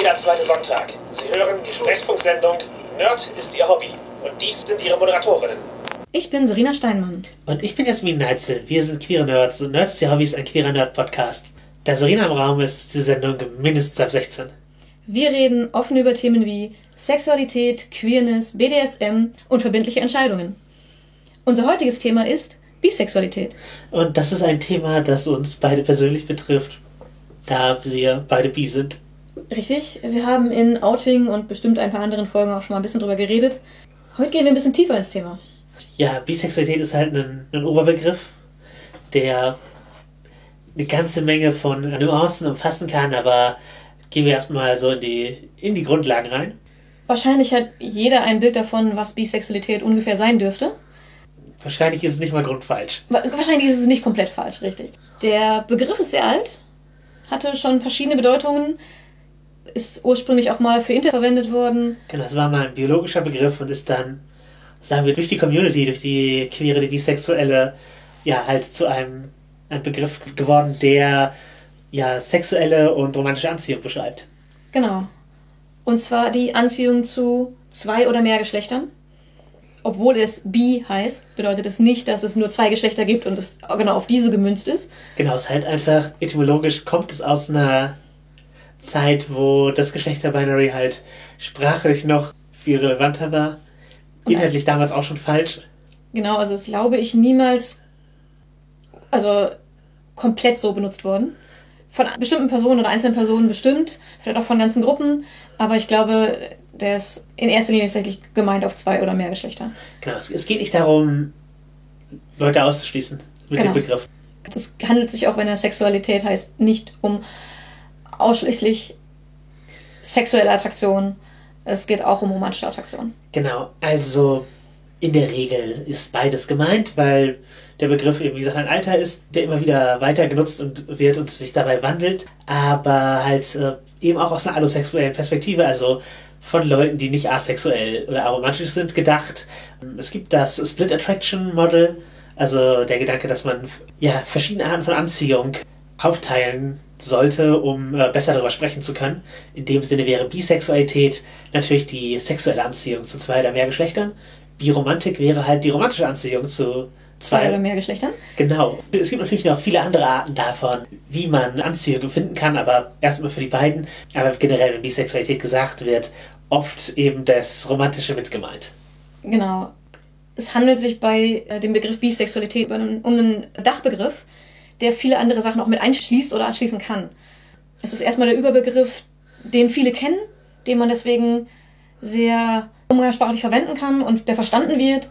jeder zweite Sonntag. Sie hören die Sprechfunksendung Nerd ist Ihr Hobby. Und dies sind Ihre Moderatorinnen. Ich bin Serena Steinmann. Und ich bin Jasmin Neitzel. Wir sind queere Nerds und Nerds der Hobbys ein queerer Nerd-Podcast. Da Serena im Raum ist, ist die Sendung mindestens ab 16. Wir reden offen über Themen wie Sexualität, Queerness, BDSM und verbindliche Entscheidungen. Unser heutiges Thema ist Bisexualität. Und das ist ein Thema, das uns beide persönlich betrifft, da wir beide bi sind. Richtig, wir haben in Outing und bestimmt ein paar anderen Folgen auch schon mal ein bisschen drüber geredet. Heute gehen wir ein bisschen tiefer ins Thema. Ja, Bisexualität ist halt ein, ein Oberbegriff, der eine ganze Menge von Nuancen umfassen kann, aber gehen wir erstmal so in die, in die Grundlagen rein. Wahrscheinlich hat jeder ein Bild davon, was Bisexualität ungefähr sein dürfte. Wahrscheinlich ist es nicht mal grundfalsch. Wahrscheinlich ist es nicht komplett falsch, richtig. Der Begriff ist sehr alt, hatte schon verschiedene Bedeutungen, ist ursprünglich auch mal für Inter verwendet worden. Genau, das war mal ein biologischer Begriff und ist dann, sagen wir, durch die Community, durch die queere, die bisexuelle, ja, halt zu einem, einem Begriff geworden, der ja sexuelle und romantische Anziehung beschreibt. Genau. Und zwar die Anziehung zu zwei oder mehr Geschlechtern. Obwohl es bi heißt, bedeutet es nicht, dass es nur zwei Geschlechter gibt und es genau auf diese gemünzt ist. Genau, es ist halt einfach etymologisch kommt es aus einer Zeit, wo das Geschlechterbinary halt sprachlich noch viel relevanter war. Inhaltlich damals auch schon falsch. Genau, also es glaube ich niemals, also komplett so benutzt worden. Von bestimmten Personen oder einzelnen Personen bestimmt, vielleicht auch von ganzen Gruppen, aber ich glaube, der ist in erster Linie tatsächlich gemeint auf zwei oder mehr Geschlechter. Genau, es, es geht nicht darum, Leute auszuschließen mit Genau. dem Begriff. Es handelt sich auch, wenn er Sexualität heißt, nicht um ausschließlich sexuelle Attraktion. Es geht auch um romantische Attraktion. Genau, also in der Regel ist beides gemeint, weil der Begriff eben, wie gesagt, ein Alter ist, der immer wieder weiter genutzt und wird und sich dabei wandelt, aber halt äh, eben auch aus einer allosexuellen Perspektive, also von Leuten, die nicht asexuell oder aromantisch sind, gedacht. Es gibt das Split Attraction Model, also der Gedanke, dass man ja verschiedene Arten von Anziehung aufteilen sollte, um äh, besser darüber sprechen zu können. In dem Sinne wäre Bisexualität natürlich die sexuelle Anziehung zu zwei oder mehr Geschlechtern. Biromantik wäre halt die romantische Anziehung zu Zwei oder mehr Geschlechtern. Genau. Es gibt natürlich noch viele andere Arten davon, wie man Anziehung empfinden kann, aber erstmal für die beiden. Aber generell, wenn Bisexualität gesagt wird, oft eben das Romantische mit gemeint. Genau. Es handelt sich bei äh, dem Begriff Bisexualität um einen Dachbegriff, der viele andere Sachen auch mit einschließt oder anschließen kann. Es ist erstmal der Überbegriff, den viele kennen, den man deswegen sehr umgangssprachlich verwenden kann und der verstanden wird.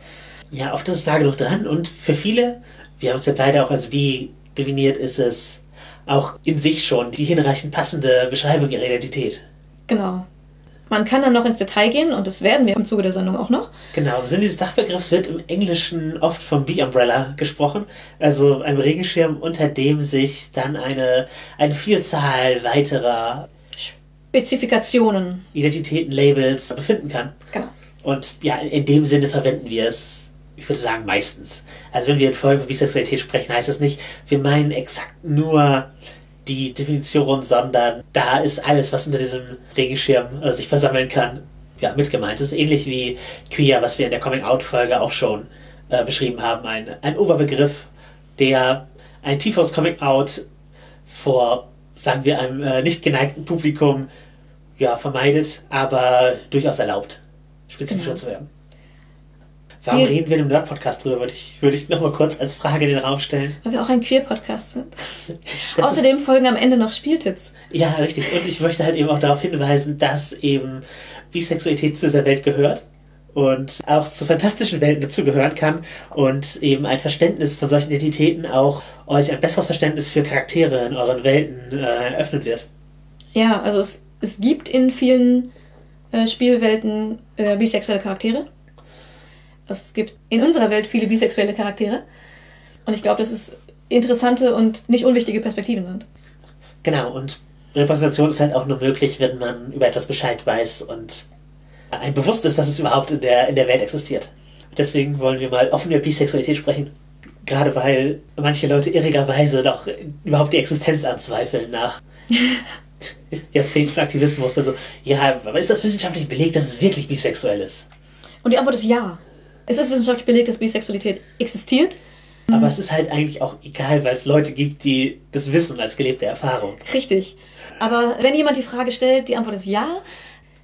Ja, oft ist es da genug dran und für viele, wir haben es ja beide auch als bi definiert, ist es auch in sich schon die hinreichend passende Beschreibung ihrer Identität. Genau. Man kann dann noch ins Detail gehen und das werden wir im Zuge der Sendung auch noch. Genau, im Sinne dieses Dachbegriffs wird im Englischen oft vom Bee-Umbrella gesprochen, also einem Regenschirm, unter dem sich dann eine, eine Vielzahl weiterer Spezifikationen. Identitäten, Labels befinden kann. Genau. Und ja, in dem Sinne verwenden wir es, ich würde sagen, meistens. Also wenn wir in Folgen von Bisexualität sprechen, heißt das nicht, wir meinen exakt nur die Definition, sondern da ist alles, was unter diesem Regenschirm äh, sich versammeln kann, ja, mit gemeint. Das ist ähnlich wie Queer, was wir in der Coming-out-Folge auch schon äh, beschrieben haben. Ein, ein Oberbegriff, der ein tieferes Coming-out vor, sagen wir, einem äh, nicht geneigten Publikum ja, vermeidet, aber durchaus erlaubt, spezifischer Genau. zu werden. Warum Wir- reden wir in einem Nerd-Podcast drüber, würde ich, würde ich nochmal kurz als Frage in den Raum stellen. Weil wir auch ein Queer-Podcast sind. Das ist- Außerdem folgen am Ende noch Spieltipps. Ja, richtig. Und ich möchte halt eben auch darauf hinweisen, dass eben Bisexualität zu dieser Welt gehört und auch zu fantastischen Welten dazugehören kann und eben ein Verständnis von solchen Identitäten auch euch ein besseres Verständnis für Charaktere in euren Welten äh, öffnen wird. Ja, also es, es gibt in vielen äh, Spielwelten äh, bisexuelle Charaktere. Es gibt in unserer Welt viele bisexuelle Charaktere. Und ich glaube, dass es interessante und nicht unwichtige Perspektiven sind. Genau, und Repräsentation ist halt auch nur möglich, wenn man über etwas Bescheid weiß und ein bewusst ist, dass es überhaupt in der, in der Welt existiert. Deswegen wollen wir mal offen über Bisexualität sprechen. Gerade weil manche Leute irrigerweise doch überhaupt die Existenz anzweifeln nach Jahrzehnten von Aktivismus. Also, ja, aber ist das wissenschaftlich belegt, dass es wirklich bisexuell ist? Und die Antwort ist ja. Es ist wissenschaftlich belegt, dass Bisexualität existiert. Aber es ist halt eigentlich auch egal, weil es Leute gibt, die das wissen als gelebte Erfahrung. Richtig. Aber wenn jemand die Frage stellt, die Antwort ist ja.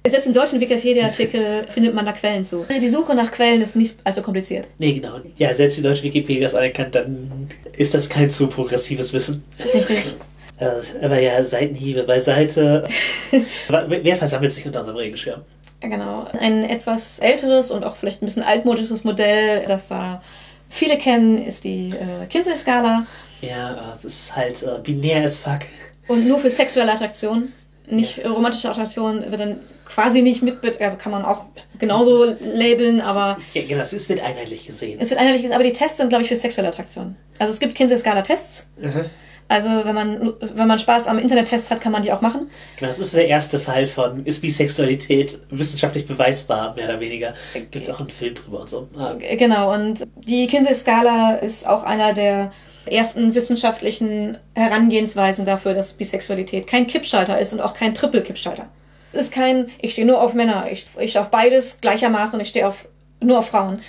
Selbst im deutschen Wikipedia-Artikel findet man da Quellen zu. Die Suche nach Quellen ist nicht allzu kompliziert. Nee, genau. Ja, selbst die deutsche Wikipedia das anerkannt, dann ist das kein zu progressives Wissen. Richtig. Äh, Aber ja, Seitenhiebe beiseite. Wer versammelt sich unter unserem Regenschirm? Ja, genau. Ein etwas älteres und auch vielleicht ein bisschen altmodisches Modell, das da viele kennen, ist die äh, Kinsey-Skala. Ja, es ist halt äh, binär as fuck. Und nur für sexuelle Attraktion. Nicht äh, romantische Attraktion wird dann quasi nicht mit, also kann man auch genauso labeln, aber Ja, genau, es wird einheitlich gesehen. es wird einheitlich gesagt, aber die Tests sind, glaube ich, für sexuelle Attraktion. Also es gibt Kinsey-Skala-Tests. Mhm. Also wenn man, wenn man Spaß am Internet-Tests hat, kann man die auch machen. Genau, das ist der erste Fall von, ist Bisexualität wissenschaftlich beweisbar, mehr oder weniger. Gibt es auch einen Film drüber und so. Ah, Genau, und die Kinsey-Skala ist auch einer der ersten wissenschaftlichen Herangehensweisen dafür, dass Bisexualität kein Kippschalter ist und auch kein Triple-Kippschalter. Es ist kein, ich stehe nur auf Männer, ich, ich stehe auf beides gleichermaßen und ich stehe auf, nur auf Frauen.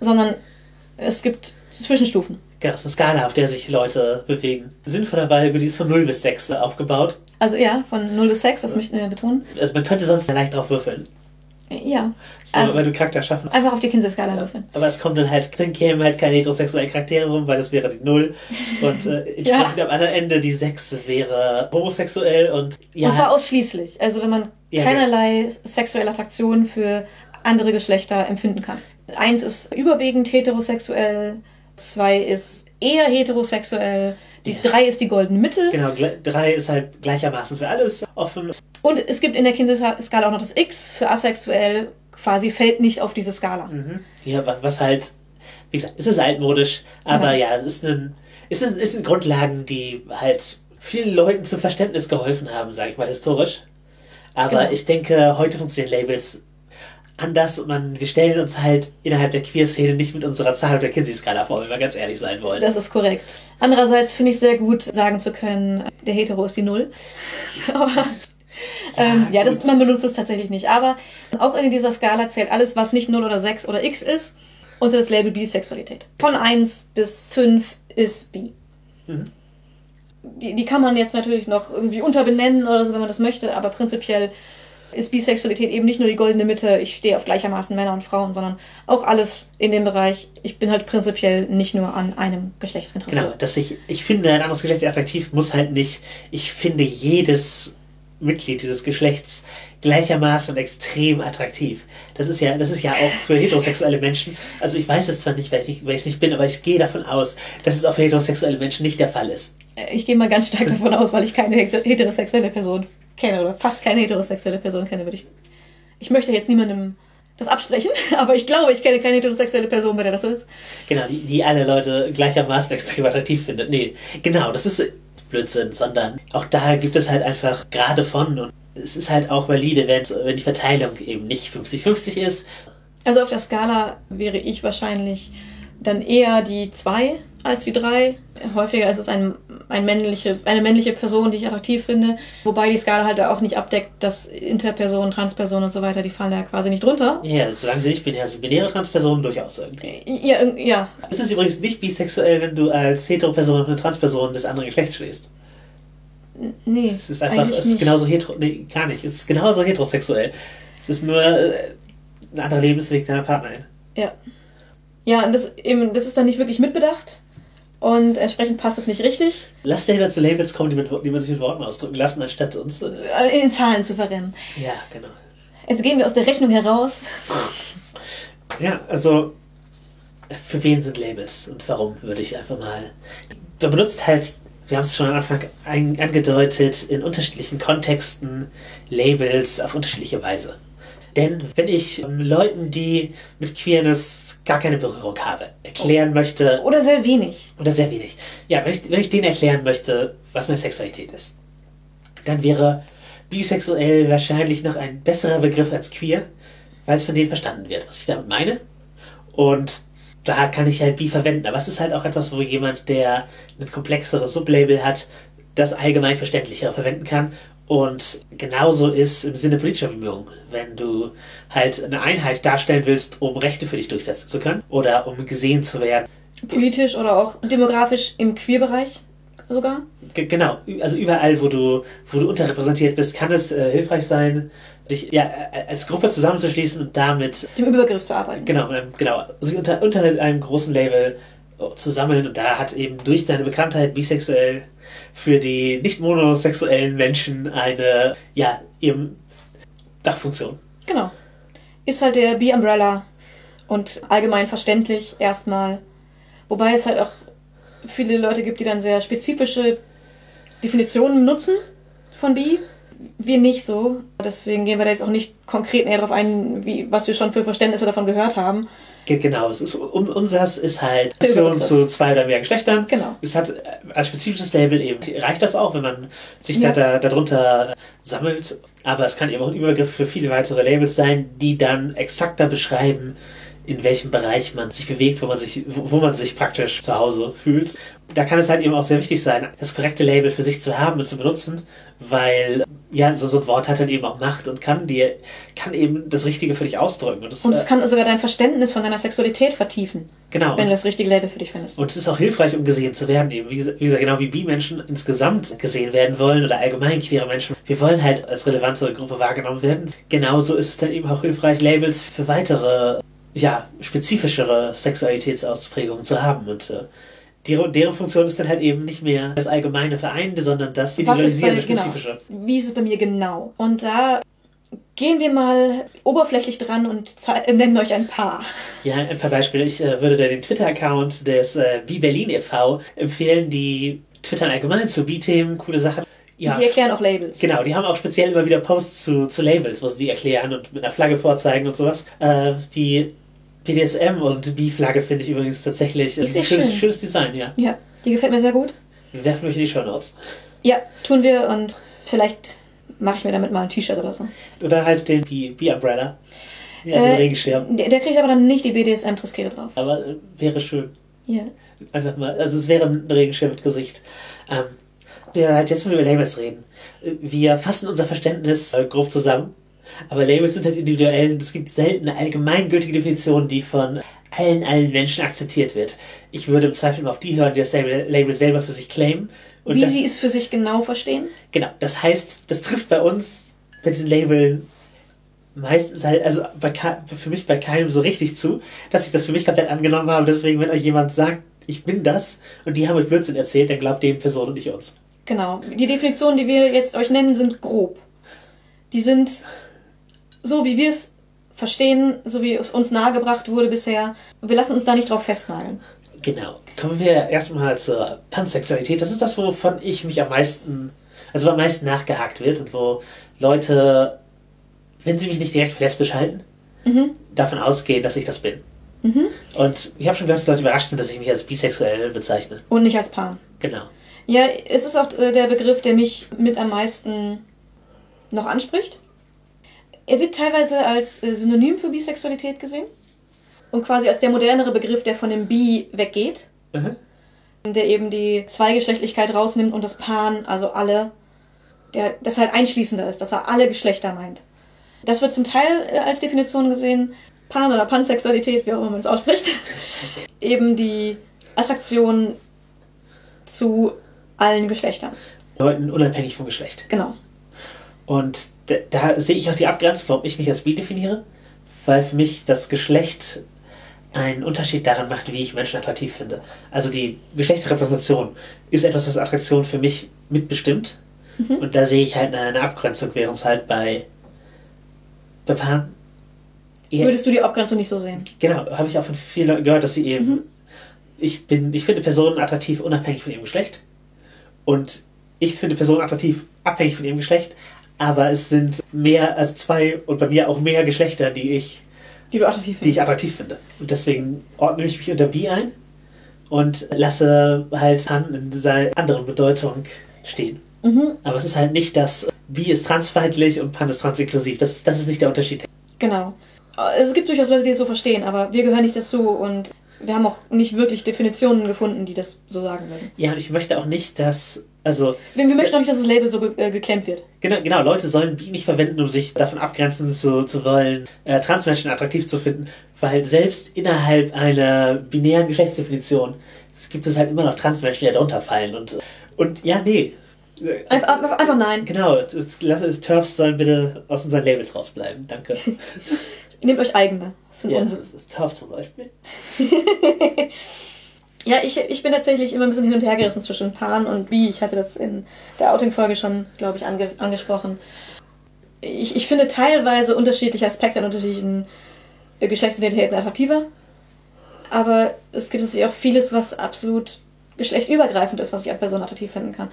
Sondern es gibt Zwischenstufen. Genau, es ist eine Skala, auf der sich Leute bewegen. Sinnvollerweise, die ist von 0 bis 6 aufgebaut. Also ja, von 0 bis 6, das möchten wir betonen. Also man könnte sonst leicht drauf würfeln. Ja. Also, weil du Charakter schaffen. einfach auf die Kinsey-Skala würfeln. Aber es kommt dann halt, dann kämen halt keine heterosexuellen Charaktere rum, weil das wäre die Null. Und äh, entsprechend am anderen Ende die Sechs wäre homosexuell und ja. Und zwar ausschließlich. Also wenn man Ja, keinerlei sexuelle Attraktion für andere Geschlechter empfinden kann. Eins ist überwiegend heterosexuell, zwei ist eher heterosexuell, die Ja. drei ist die goldene Mitte. Genau, drei ist halt gleichermaßen für alles offen. Und es gibt in der Kinsey-Skala auch noch das X für asexuell, quasi fällt nicht auf diese Skala. Mhm. Ja, wa- was halt, wie gesagt, es ist altmodisch, aber Ja. ja, es ist ein, es ist, es sind Grundlagen, die halt vielen Leuten zum Verständnis geholfen haben, sage ich mal historisch. Aber Genau. ich denke, heute funktionieren Labels anders und man, wir stellen uns halt innerhalb der Queer-Szene nicht mit unserer Zahl der Kinsey-Skala vor, wenn wir ganz ehrlich sein wollen. Das ist korrekt. Andererseits finde ich sehr gut, sagen zu können, der Hetero ist die Null. Aber ähm, ja, das, man benutzt es tatsächlich nicht. Aber auch in dieser Skala zählt alles, was nicht 0 oder 6 oder X ist, unter das Label Bisexualität. Von 1 bis 5 ist Bi. Mhm. Die, die kann man jetzt natürlich noch irgendwie unterbenennen oder so, wenn man das möchte, aber prinzipiell ist Bisexualität eben nicht nur die goldene Mitte, ich stehe auf gleichermaßen Männer und Frauen, sondern auch alles in dem Bereich, ich bin halt prinzipiell nicht nur an einem Geschlecht interessiert. Genau, dass ich, ich finde, ein anderes Geschlecht attraktiv muss halt nicht, ich finde jedes Mitglied dieses Geschlechts gleichermaßen extrem attraktiv. Das ist ja, das ist ja auch für heterosexuelle Menschen, also ich weiß es zwar nicht, weil ich es nicht bin, aber ich gehe davon aus, dass es auch für heterosexuelle Menschen nicht der Fall ist. Ich gehe mal ganz stark davon aus, weil ich keine heterosexuelle Person kenne oder fast keine heterosexuelle Person kenne, würde ich. Ich möchte jetzt niemandem das absprechen, aber ich glaube, ich kenne keine heterosexuelle Person, bei der das so ist. Genau, die, die alle Leute gleichermaßen extrem attraktiv findet. Nee, genau, das ist Blödsinn, sondern auch da gibt es halt einfach gerade von und es ist halt auch valide, wenn, wenn die Verteilung eben nicht 50-50 ist. Also auf der Skala wäre ich wahrscheinlich dann eher die 2 als die 3. Häufiger ist es ein, ein männliche, eine männliche Person, die ich attraktiv finde. Wobei die Skala halt auch nicht abdeckt, dass Interpersonen, Transpersonen und so weiter, die fallen da quasi nicht drunter. Ja, solange sie nicht binär, also binäre Transpersonen durchaus irgendwie. Ja, ja, Es ist übrigens nicht bisexuell, wenn du als Heteroperson eine Transperson des anderen Geschlechts stehst. nee. Es ist einfach, es ist nicht. genauso hetero, nee, gar nicht. Es ist genauso heterosexuell. Es ist nur äh, ein anderer Lebensweg deiner Partnerin. Ja. Ja, und das, eben, das ist dann nicht wirklich mitbedacht. Und entsprechend passt es nicht richtig, Lass Labels zu Labels kommen, die, mit, die man sich mit Worten ausdrücken lassen, anstatt uns. Äh, äh, in den Zahlen zu verrennen. ja, genau. Jetzt gehen wir aus der Rechnung heraus. Ja, also für wen sind Labels und warum würde ich einfach mal. Man benutzt halt, wir haben es schon am Anfang angedeutet, in unterschiedlichen Kontexten Labels auf unterschiedliche Weise. Denn wenn ich ähm, Leuten, die mit Queerness gar keine Berührung habe, erklären möchte, Oder sehr wenig. oder sehr wenig, ja, wenn ich, wenn ich denen erklären möchte, was meine Sexualität ist, dann wäre bisexuell wahrscheinlich noch ein besserer Begriff als queer, weil es von denen verstanden wird, was ich damit meine. Und da kann ich halt bi verwenden. Aber es ist halt auch etwas, wo jemand, der ein komplexeres Sublabel hat, das allgemein verständlichere verwenden kann. Und genauso ist im Sinne politischer Bemühungen, wenn du halt eine Einheit darstellen willst, um Rechte für dich durchsetzen zu können oder um gesehen zu werden. Politisch oder auch demografisch im Queerbereich sogar. G genau, also überall, wo du, wo du unterrepräsentiert bist, kann es äh, hilfreich sein, sich ja, als Gruppe zusammenzuschließen und damit dem Überbegriff zu arbeiten. Genau, ähm, genau, sich unter, unter einem großen Label zu sammeln und da hat eben durch seine Bekanntheit bisexuell für die nicht monosexuellen Menschen eine, ja, eben Dachfunktion. Genau. Ist halt der B-Umbrella und allgemein verständlich erstmal. Wobei es halt auch viele Leute gibt, die dann sehr spezifische Definitionen nutzen von B. Wir nicht so. Deswegen gehen wir da jetzt auch nicht konkret näher darauf ein, wie, was wir schon für Verständnisse davon gehört haben. Genau, es ist, unseres ist halt Aktion zu zwei oder mehr Geschlechtern. Genau. Es hat als spezifisches Label eben, reicht das auch, wenn man sich ja. da, da, darunter sammelt. Aber es kann eben auch ein Übergriff für viele weitere Labels sein, die dann exakter beschreiben, in welchem Bereich man sich bewegt, wo man sich, wo man sich praktisch zu Hause fühlt. Da kann es halt eben auch sehr wichtig sein, das korrekte Label für sich zu haben und zu benutzen, weil ja, so, so ein Wort hat dann eben auch Macht und kann dir, kann eben das Richtige für dich ausdrücken. Und, das, und es äh, kann sogar dein Verständnis von deiner Sexualität vertiefen. Genau. Wenn du das richtige Label für dich findest. Und es ist auch hilfreich, um gesehen zu werden, eben, wie, wie gesagt, genau wie Bi-Menschen insgesamt gesehen werden wollen oder allgemein queere Menschen. Wir wollen halt als relevante Gruppe wahrgenommen werden. Genauso ist es dann eben auch hilfreich, Labels für weitere ja, spezifischere Sexualitätsausprägungen zu haben. Und äh, die, deren Funktion ist dann halt eben nicht mehr das allgemeine Vereinte, sondern das individualisierende, genau. Spezifische. Genau. Wie ist es bei mir genau? Und da gehen wir mal oberflächlich dran und nennen euch ein paar. Ja, ein paar Beispiele. Ich äh, würde da den Twitter-Account des äh, Bi-Berlin e.V. empfehlen, die twittern allgemein zu Bi-Themen, coole Sachen. Ja, die erklären auch Labels. Genau, die haben auch speziell immer wieder Posts zu, zu Labels, wo sie die erklären und mit einer Flagge vorzeigen und sowas. Äh, die BDSM und B-Flagge finde ich übrigens tatsächlich ein schönes, schön. schönes Design, ja. Ja, die gefällt mir sehr gut. Wir werfen euch in die Show Notes. Ja, tun wir und vielleicht mache ich mir damit mal ein T-Shirt oder so. Oder halt den B-Umbrella. Ja, so äh, Regenschirm. Der, der, kriegt aber dann nicht die BDSM-Triskele drauf. Aber äh, wäre schön. Ja. Einfach mal, also es wäre ein Regenschirm mit Gesicht. Ähm, wir halt jetzt mal über Labels reden. Wir fassen unser Verständnis äh, grob zusammen aber Labels sind halt individuell und es gibt selten eine allgemeingültige Definition, die von allen, allen Menschen akzeptiert wird. Ich würde im Zweifel immer auf die hören, die das Label selber für sich claimen. Und Wie das, sie es für sich genau verstehen? Genau, das heißt, das trifft bei uns, bei diesen Labeln, meistens halt, also bei, für mich bei keinem so richtig zu, dass ich das für mich komplett angenommen habe. Deswegen, wenn euch jemand sagt, ich bin das und die haben euch Blödsinn erzählt, dann glaubt dem Person und nicht uns. Genau. Die Definitionen, die wir jetzt euch nennen, sind grob. Die sind so wie wir es verstehen, so wie es uns nahegebracht wurde bisher. Wir lassen uns da nicht drauf festnageln. Genau. Kommen wir erstmal zur Pansexualität. Das ist das, wovon ich mich am meisten, also am meisten nachgehakt wird und wo Leute, wenn sie mich nicht direkt für lesbisch halten, mhm. davon ausgehen, dass ich das bin. Mhm. Und ich habe schon gehört, dass Leute überrascht sind, dass ich mich als bisexuell bezeichne. Und nicht als Pan. Genau. Ja, es ist auch äh, der Begriff, der mich mit am meisten noch anspricht. Er wird teilweise als äh, Synonym für Bisexualität gesehen und quasi als der modernere Begriff, der von dem Bi weggeht. Mhm. Der eben die Zweigeschlechtlichkeit rausnimmt und das Pan, also alle, der, das halt einschließender ist, dass er alle Geschlechter meint. Das wird zum Teil äh, als Definition gesehen, Pan oder Pansexualität, wie auch immer man es ausspricht, eben die Attraktion zu allen Geschlechtern. Leuten unabhängig vom Geschlecht. Genau. Und da, da sehe ich auch die Abgrenzung, warum ich mich als bi definiere, weil für mich das Geschlecht einen Unterschied daran macht, wie ich Menschen attraktiv finde. Also die Geschlechterrepräsentation ist etwas, was Attraktion für mich mitbestimmt. Mhm. Und da sehe ich halt eine, Abgrenzung, während es halt bei, bei Paaren Würdest du die Abgrenzung nicht so sehen? Genau, habe ich auch von vielen Leuten gehört, dass sie eben. Mhm. Ich bin, ich finde Personen attraktiv unabhängig von ihrem Geschlecht. Und ich finde Personen attraktiv abhängig von ihrem Geschlecht, aber es sind mehr als zwei und bei mir auch mehr Geschlechter, die ich, die, du attraktiv die ich attraktiv finde. Und deswegen ordne ich mich unter bi ein und lasse halt an in dieser anderen Bedeutung stehen. Mhm. Aber es ist halt nicht das, bi ist transfeindlich und pan ist transinklusiv. Das, das ist nicht der Unterschied. Genau. Es gibt durchaus Leute, die es so verstehen, aber wir gehören nicht dazu und wir haben auch nicht wirklich Definitionen gefunden, die das so sagen würden. Ja, und ich möchte auch nicht, dass Also, Wir, wir möchten auch nicht, dass das Label so ge äh, geklemmt wird. genau, genau, Leute sollen Bi nicht verwenden, um sich davon abgrenzen zu, zu wollen, äh, Transmenschen attraktiv zu finden, weil selbst innerhalb einer binären Geschlechtsdefinition es gibt es halt immer noch Transmenschen, die da drunter fallen. Und, und ja, nee. Einfach, einfach, einfach nein. Genau, lass Turfs sollen bitte aus unseren Labels rausbleiben. Danke. Nehmt euch eigene. Das sind ja, unsere. das ist Turf zum Beispiel. Ja, ich, ich bin tatsächlich immer ein bisschen hin und her gerissen zwischen Pan und Bi. Ich hatte das in der Outing-Folge schon, glaube ich, ange angesprochen. Ich, ich finde teilweise unterschiedliche Aspekte an unterschiedlichen äh, Geschlechtsidentitäten attraktiver. Aber es gibt natürlich auch vieles, was absolut geschlechtübergreifend ist, was ich an Personen attraktiv finden kann.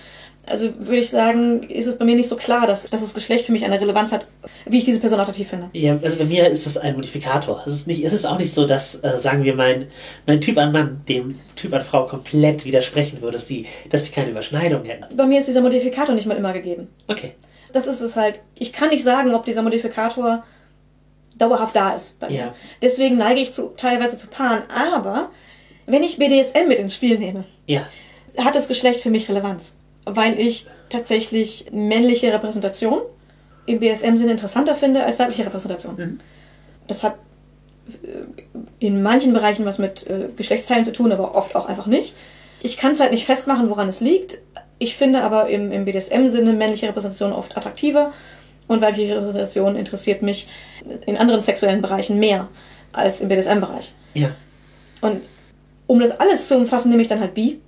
Also würde ich sagen, ist es bei mir nicht so klar, dass, dass das Geschlecht für mich eine Relevanz hat, wie ich diese Person attraktiv finde. Ja, also bei mir ist das ein Modifikator. Es ist, nicht, es ist auch nicht so, dass, äh, sagen wir, mein, mein Typ an Mann dem Typ an Frau komplett widersprechen würde, dass die, dass die keine Überschneidung hätten. Bei mir ist dieser Modifikator nicht mal immer gegeben. Okay. Das ist es halt. Ich kann nicht sagen, ob dieser Modifikator dauerhaft da ist bei mir. Ja. Deswegen neige ich zu, teilweise zu Paaren. Aber wenn ich BDSM mit ins Spiel nehme, Ja. hat das Geschlecht für mich Relevanz. Weil ich tatsächlich männliche Repräsentation im BDSM-Sinne interessanter finde als weibliche Repräsentation. Mhm. Das hat äh, in manchen Bereichen was mit äh, Geschlechtsteilen zu tun, aber oft auch einfach nicht. Ich kann es halt nicht festmachen, woran es liegt. Ich finde aber im, im BDSM-Sinne männliche Repräsentation oft attraktiver und weibliche Repräsentation interessiert mich in anderen sexuellen Bereichen mehr als im BDSM-Bereich. Ja. Und um das alles zu umfassen, nehme ich dann halt Bi,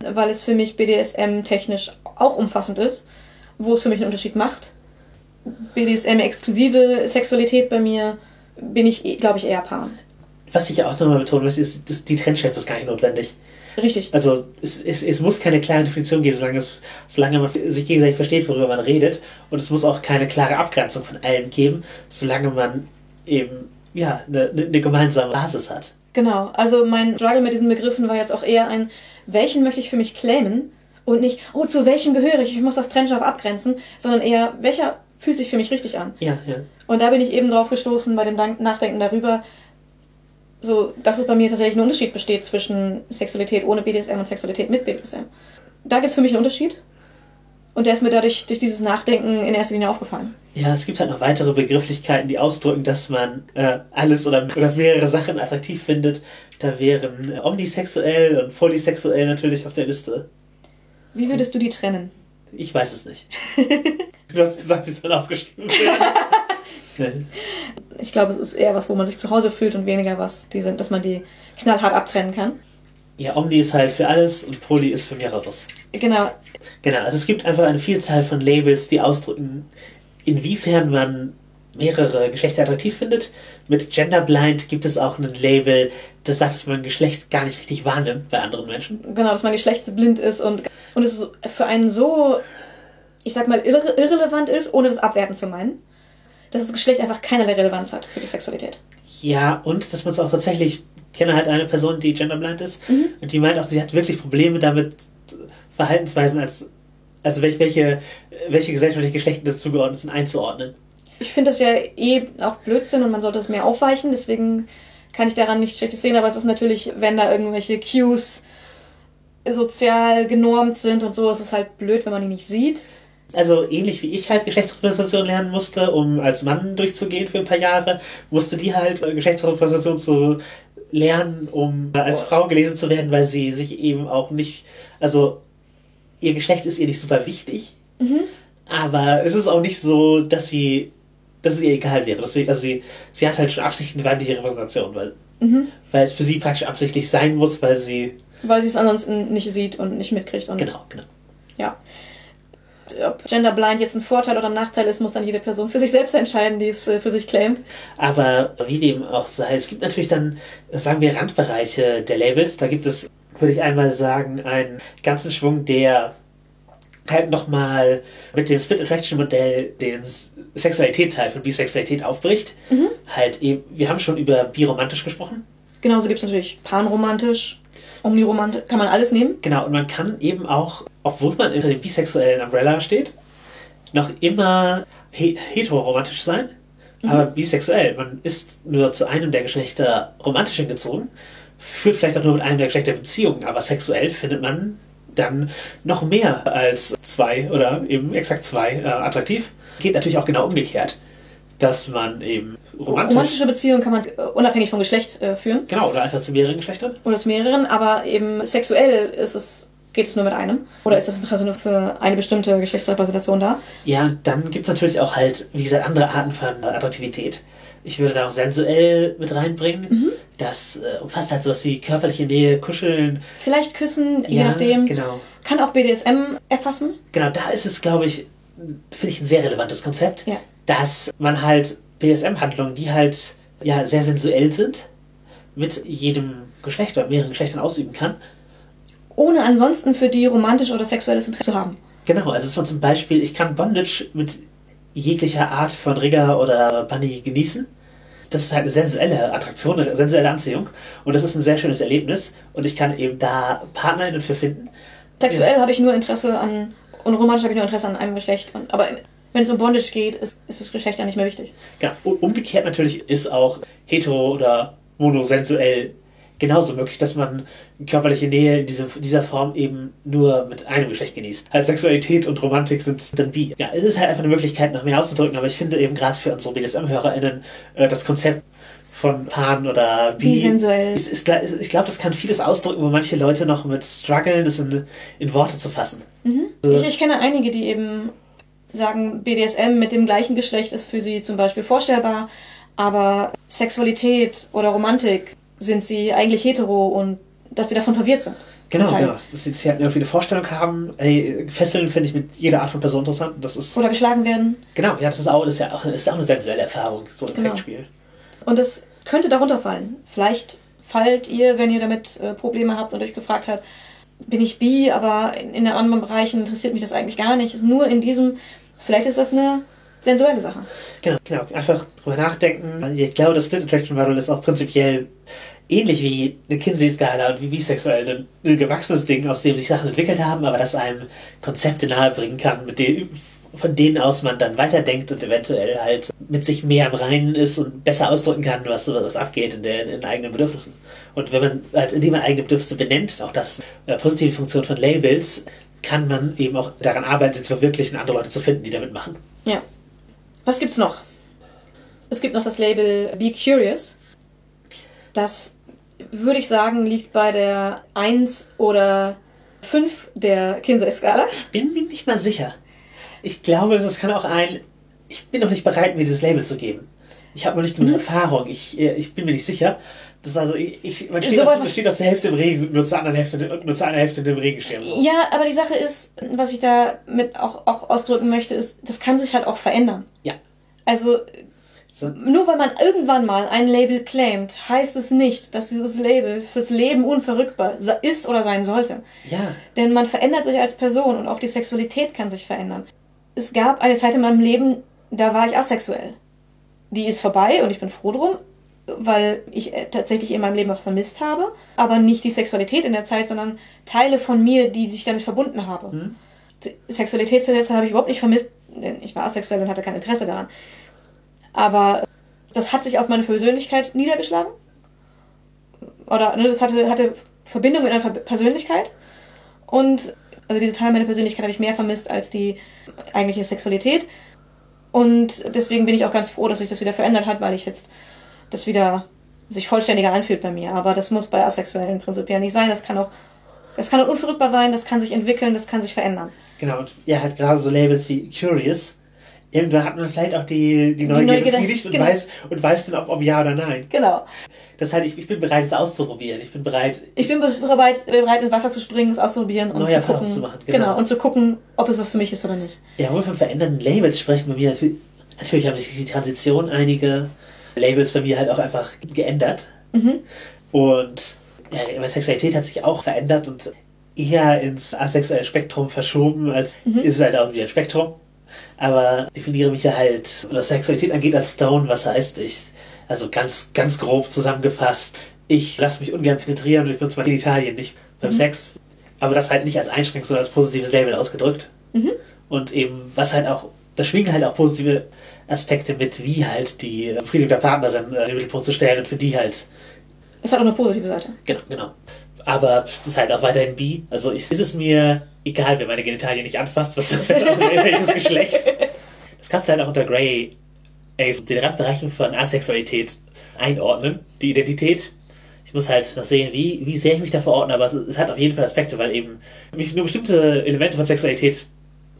weil es für mich BDSM-technisch auch umfassend ist, wo es für mich einen Unterschied macht. BDSM-exklusive Sexualität bei mir bin ich, glaube ich, eher Pan. Was ich ja auch nochmal betonen möchte, ist, dass die Trennschärfe ist gar nicht notwendig. Richtig. Also es, es, es muss keine klare Definition geben, solange, es, solange man sich gegenseitig versteht, worüber man redet. Und es muss auch keine klare Abgrenzung von allem geben, solange man eben ja, eine, eine eine gemeinsame Basis hat. Genau. Also mein Struggle mit diesen Begriffen war jetzt auch eher ein, welchen möchte ich für mich claimen und nicht, oh, zu welchem gehöre ich, ich muss das trennscharf abgrenzen, sondern eher, welcher fühlt sich für mich richtig an. Ja, ja. Und da bin ich eben drauf gestoßen bei dem Nachdenken darüber, so, dass es bei mir tatsächlich ein Unterschied besteht zwischen Sexualität ohne BDSM und Sexualität mit BDSM. Da gibt es für mich einen Unterschied. Und der ist mir dadurch durch dieses Nachdenken in erster Linie aufgefallen. Ja, es gibt halt noch weitere Begrifflichkeiten, die ausdrücken, dass man äh, alles oder, oder mehrere Sachen attraktiv findet. Da wären äh, omnisexuell und polysexuell natürlich auf der Liste. Wie würdest du die trennen? Ich weiß es nicht. du hast gesagt, sie sollen aufgeschrieben werden. Ich glaube, es ist eher was, wo man sich zu Hause fühlt und weniger was, die sind, dass man die knallhart abtrennen kann. ja, Omni ist halt für alles und Poly ist für mehreres. Genau. Genau, also es gibt einfach eine Vielzahl von Labels, die ausdrücken, inwiefern man mehrere Geschlechter attraktiv findet. Mit Genderblind gibt es auch ein Label, das sagt, dass man Geschlecht gar nicht richtig wahrnimmt bei anderen Menschen. Genau, dass man geschlechtsblind ist und, und es für einen so, ich sag mal, irre, irrelevant ist, ohne das abwerten zu meinen, dass das Geschlecht einfach keinerlei Relevanz hat für die Sexualität. Ja, und dass man es auch tatsächlich, ich kenne halt eine Person, die genderblind ist, und die meint auch, sie hat wirklich Probleme damit, Verhaltensweisen als, also welche, welche, welche gesellschaftliche Geschlechter dazu geordnet sind, einzuordnen. Ich finde das ja eh auch Blödsinn und man sollte es mehr aufweichen, deswegen kann ich daran nichts Schlechtes sehen, aber es ist natürlich, wenn da irgendwelche Cues sozial genormt sind und so, ist es halt blöd, wenn man die nicht sieht. Also ähnlich wie ich halt Geschlechtsrepräsentation lernen musste, um als Mann durchzugehen für ein paar Jahre, musste die halt äh, Geschlechtsrepräsentation zu lernen, um äh, als Frau gelesen zu werden, weil sie sich eben auch nicht, also ihr Geschlecht ist ihr nicht super wichtig, aber es ist auch nicht so, dass sie, dass es ihr egal wäre. Deswegen, also sie, sie hat halt schon absichtlich eine weibliche Repräsentation, weil, weil es für sie praktisch absichtlich sein muss, weil sie, Weil sie es ansonsten nicht sieht und nicht mitkriegt. Und genau, genau. Ja. Ob Genderblind jetzt ein Vorteil oder ein Nachteil ist, muss dann jede Person für sich selbst entscheiden, die es äh, für sich claimt. Aber wie dem auch sei, es gibt natürlich dann, sagen wir, Randbereiche der Labels. Da gibt es, würde ich einmal sagen, einen ganzen Schwung, der halt nochmal mit dem Split Attraction Modell den Sexualität-Teil von Bisexualität aufbricht. Halt eben, wir haben schon über biromantisch gesprochen. Genauso gibt es natürlich panromantisch, omniromantisch, kann man alles nehmen. Genau, und man kann eben auch, obwohl man unter dem bisexuellen Umbrella steht, noch immer he heteroromantisch sein, aber bisexuell. Man ist nur zu einem der Geschlechter romantisch hingezogen, führt vielleicht auch nur mit einem der Geschlechter Beziehungen, aber sexuell findet man dann noch mehr als zwei oder eben exakt zwei äh, attraktiv. Geht natürlich auch genau umgekehrt, dass man eben romantisch, Romantische Beziehungen kann man äh, unabhängig vom Geschlecht äh, führen. genau oder einfach zu mehreren Geschlechtern. Oder zu mehreren, aber eben sexuell ist es, geht es nur mit einem. Oder ist das Interesse nur für eine bestimmte Geschlechtsrepräsentation da? Ja, dann gibt es natürlich auch halt, wie gesagt, andere Arten von äh, Attraktivität. Ich würde da noch sensuell mit reinbringen. Das äh, umfasst halt sowas wie körperliche Nähe, Kuscheln. Vielleicht küssen, je Ja, nachdem. genau. Kann auch BDSM erfassen. Genau, da ist es, glaube ich, finde ich ein sehr relevantes Konzept, Ja. dass man halt BDSM-Handlungen, die halt ja sehr sensuell sind, mit jedem Geschlecht oder mehreren Geschlechtern ausüben kann. Ohne ansonsten für die romantisch oder sexuelles Interesse zu haben. Genau, also dass man zum Beispiel, ich kann Bondage mit jeglicher Art von Rigger oder Bunny genießen. Das ist halt eine sensuelle Attraktion, eine sensuelle Anziehung. Und das ist ein sehr schönes Erlebnis. Und ich kann eben da PartnerInnen für finden. Sexuell habe ich nur Interesse an, und romantisch habe ich nur Interesse an einem Geschlecht. Und, aber wenn es um Bondage geht, ist, ist das Geschlecht ja nicht mehr wichtig. Ja, und umgekehrt natürlich ist auch hetero oder monosensuell genauso möglich, dass man körperliche Nähe in diese, dieser Form eben nur mit einem Geschlecht genießt. Halt Sexualität und Romantik sind dann bi. Ja, es ist halt einfach eine Möglichkeit, noch mehr auszudrücken, aber ich finde eben gerade für unsere BDSM-HörerInnen äh, das Konzept von Pan oder bi Bisensuell. ist, ist, ist, ich glaube, das kann vieles ausdrücken, wo manche Leute noch mit strugglen, das in, in Worte zu fassen. Ich, ich kenne einige, die eben sagen, BDSM mit dem gleichen Geschlecht ist für sie zum Beispiel vorstellbar, aber Sexualität oder Romantik sind sie eigentlich hetero und dass sie davon verwirrt sind. Genau, genau. Dass sie halt irgendwie eine Vorstellung haben, ey, Fesseln finde ich mit jeder Art von Person interessant. Das ist Oder geschlagen werden. Genau, ja, das ist auch, das ist ja auch, das ist auch eine sensuelle Erfahrung, so ein Genau. Brettspiel. Und das könnte darunter fallen. Vielleicht fallt ihr, wenn ihr damit äh, Probleme habt und euch gefragt habt, bin ich bi, aber in, in den anderen Bereichen interessiert mich das eigentlich gar nicht. Ist nur in diesem, vielleicht ist das eine sensuelle Sache. Genau, genau. Einfach drüber nachdenken. Ich glaube, das Split Attraction Model ist auch prinzipiell ähnlich wie eine Kinsey-Skala und wie bisexuell ein, ein gewachsenes Ding, aus dem sich Sachen entwickelt haben, aber das einem Konzepte nahebringen kann, mit dem, von denen aus man dann weiterdenkt und eventuell halt mit sich mehr im Reinen ist und besser ausdrücken kann, was, was abgeht in, der, in den eigenen Bedürfnissen. Und wenn man, halt, indem man eigene Bedürfnisse benennt, auch das äh, positive Funktion von Labels, kann man eben auch daran arbeiten, sie zu verwirklichen, andere Leute zu finden, die damit machen. Ja. Was gibt's noch? Es gibt noch das Label Be Curious. Das würde ich sagen, liegt bei der 1 oder 5 der Kinsey-Skala. bin mir nicht mal sicher. Ich glaube, das kann auch ein. Ich bin noch nicht bereit, mir dieses Label zu geben. Ich habe noch nicht Mhm. genug Erfahrung. Ich, äh, ich bin mir nicht sicher. Das ist also, ich, ich, man, steht So aus, steht aus der Hälfte im Regen nur zur anderen Hälfte, nur zur einer Hälfte im Regenschirm. So. Ja, aber die Sache ist, was ich damit auch, auch ausdrücken möchte, ist, das kann sich halt auch verändern. Ja. Also, So, nur weil man irgendwann mal ein Label claimt, heißt es nicht, dass dieses Label fürs Leben unverrückbar ist oder sein sollte. ja. Denn man verändert sich als Person und auch die Sexualität kann sich verändern. Es gab eine Zeit in meinem Leben, da war ich asexuell. Die ist vorbei und ich bin froh drum, weil ich äh, tatsächlich in meinem Leben was vermisst habe, aber nicht die Sexualität in der Zeit, sondern Teile von mir, die sich damit verbunden habe. Die Sexualität zu der Zeit habe ich überhaupt nicht vermisst, denn ich war asexuell und hatte kein Interesse daran. Aber das hat sich auf meine Persönlichkeit niedergeschlagen. Oder ne, das hatte, hatte Verbindung mit einer Persönlichkeit. Und also diese Teil meiner Persönlichkeit habe ich mehr vermisst als die eigentliche Sexualität. Und deswegen bin ich auch ganz froh, dass sich das wieder verändert hat, weil ich jetzt das wieder sich vollständiger anfühlt bei mir. Aber das muss bei Asexuellen prinzipiell nicht sein. Das kann auch, das kann auch unverrückbar sein, das kann sich entwickeln, das kann sich verändern. Genau, und ja, halt gerade so Labels wie Curious. Irgendwann hat man vielleicht auch die, die Neugier befriedigt und, genau. weiß, und weiß dann, ob, ob ja oder nein. Genau. Das heißt, ich, ich bin bereit, es auszuprobieren. Ich bin bereit, Ich bin bereit, bereit ins Wasser zu springen, es auszuprobieren und Neue zu Erfahrungen gucken. zu machen, genau. genau. Und zu gucken, ob es was für mich ist oder nicht. Ja, wo wir von verändernden Labels sprechen bei mir, natürlich, natürlich haben sich die Transition einige Labels bei mir halt auch einfach geändert. Und ja, meine Sexualität hat sich auch verändert und eher ins asexuelle Spektrum verschoben, als ist es halt auch wieder ein Spektrum. Aber definiere mich ja halt, was Sexualität angeht, als Stone, was heißt ich? Also ganz, ganz grob zusammengefasst, ich lasse mich ungern penetrieren und ich benutze meine Genitalien nicht beim Sex. Aber das halt nicht als Einschränkung, sondern als positives Label ausgedrückt. Und eben, was halt auch, da schwingen halt auch positive Aspekte mit, wie halt die Befriedigung der Partnerin äh, in den Mittelpunkt zu stellen und für die halt, Es hat auch eine positive Seite. genau, genau. aber es ist halt auch weiterhin bi. Also ich, ist es mir egal, wenn meine Genitalien nicht anfasst, was welches Geschlecht. Das kannst du halt auch unter Grey Ace den Randbereichen von Asexualität einordnen, die Identität. Ich muss halt noch sehen, wie, wie sehr ich mich da verordne, aber es, es hat auf jeden Fall Aspekte, weil eben mich nur bestimmte Elemente von Sexualität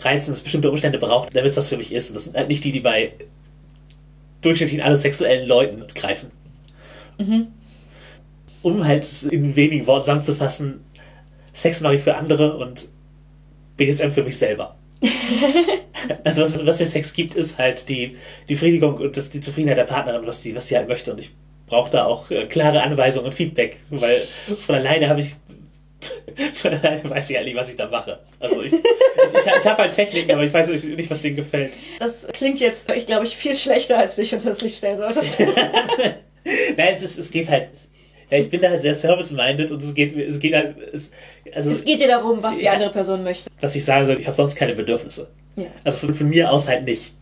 reizen, es bestimmte Umstände braucht, damit es was für mich ist. Und das sind halt nicht die, die bei durchschnittlichen allosexuellen Leuten greifen. Mhm. Um halt in wenigen Worten zusammenzufassen, Sex mache ich für andere und BSM für mich selber. also was, was mir Sex gibt, ist halt die, die Befriedigung und das, die Zufriedenheit der Partnerin, was die, was sie halt möchte. Und ich brauche da auch äh, klare Anweisungen und Feedback, weil von alleine habe ich weiß ich halt nicht, was ich da mache. Also ich, ich, ich, ich habe halt Techniken, aber ich weiß nicht, was denen gefällt. Das klingt jetzt, ich glaube, ich viel schlechter, als du dich unter das Licht stellen solltest. Nein, es, ist, es geht halt. Ja, ich bin da halt sehr service-minded und es geht, es geht halt. Es, also, es geht dir darum, was die ich- andere Person möchte. was ich sagen soll, ich habe sonst keine Bedürfnisse. Ja. Also von, von mir aus halt nicht.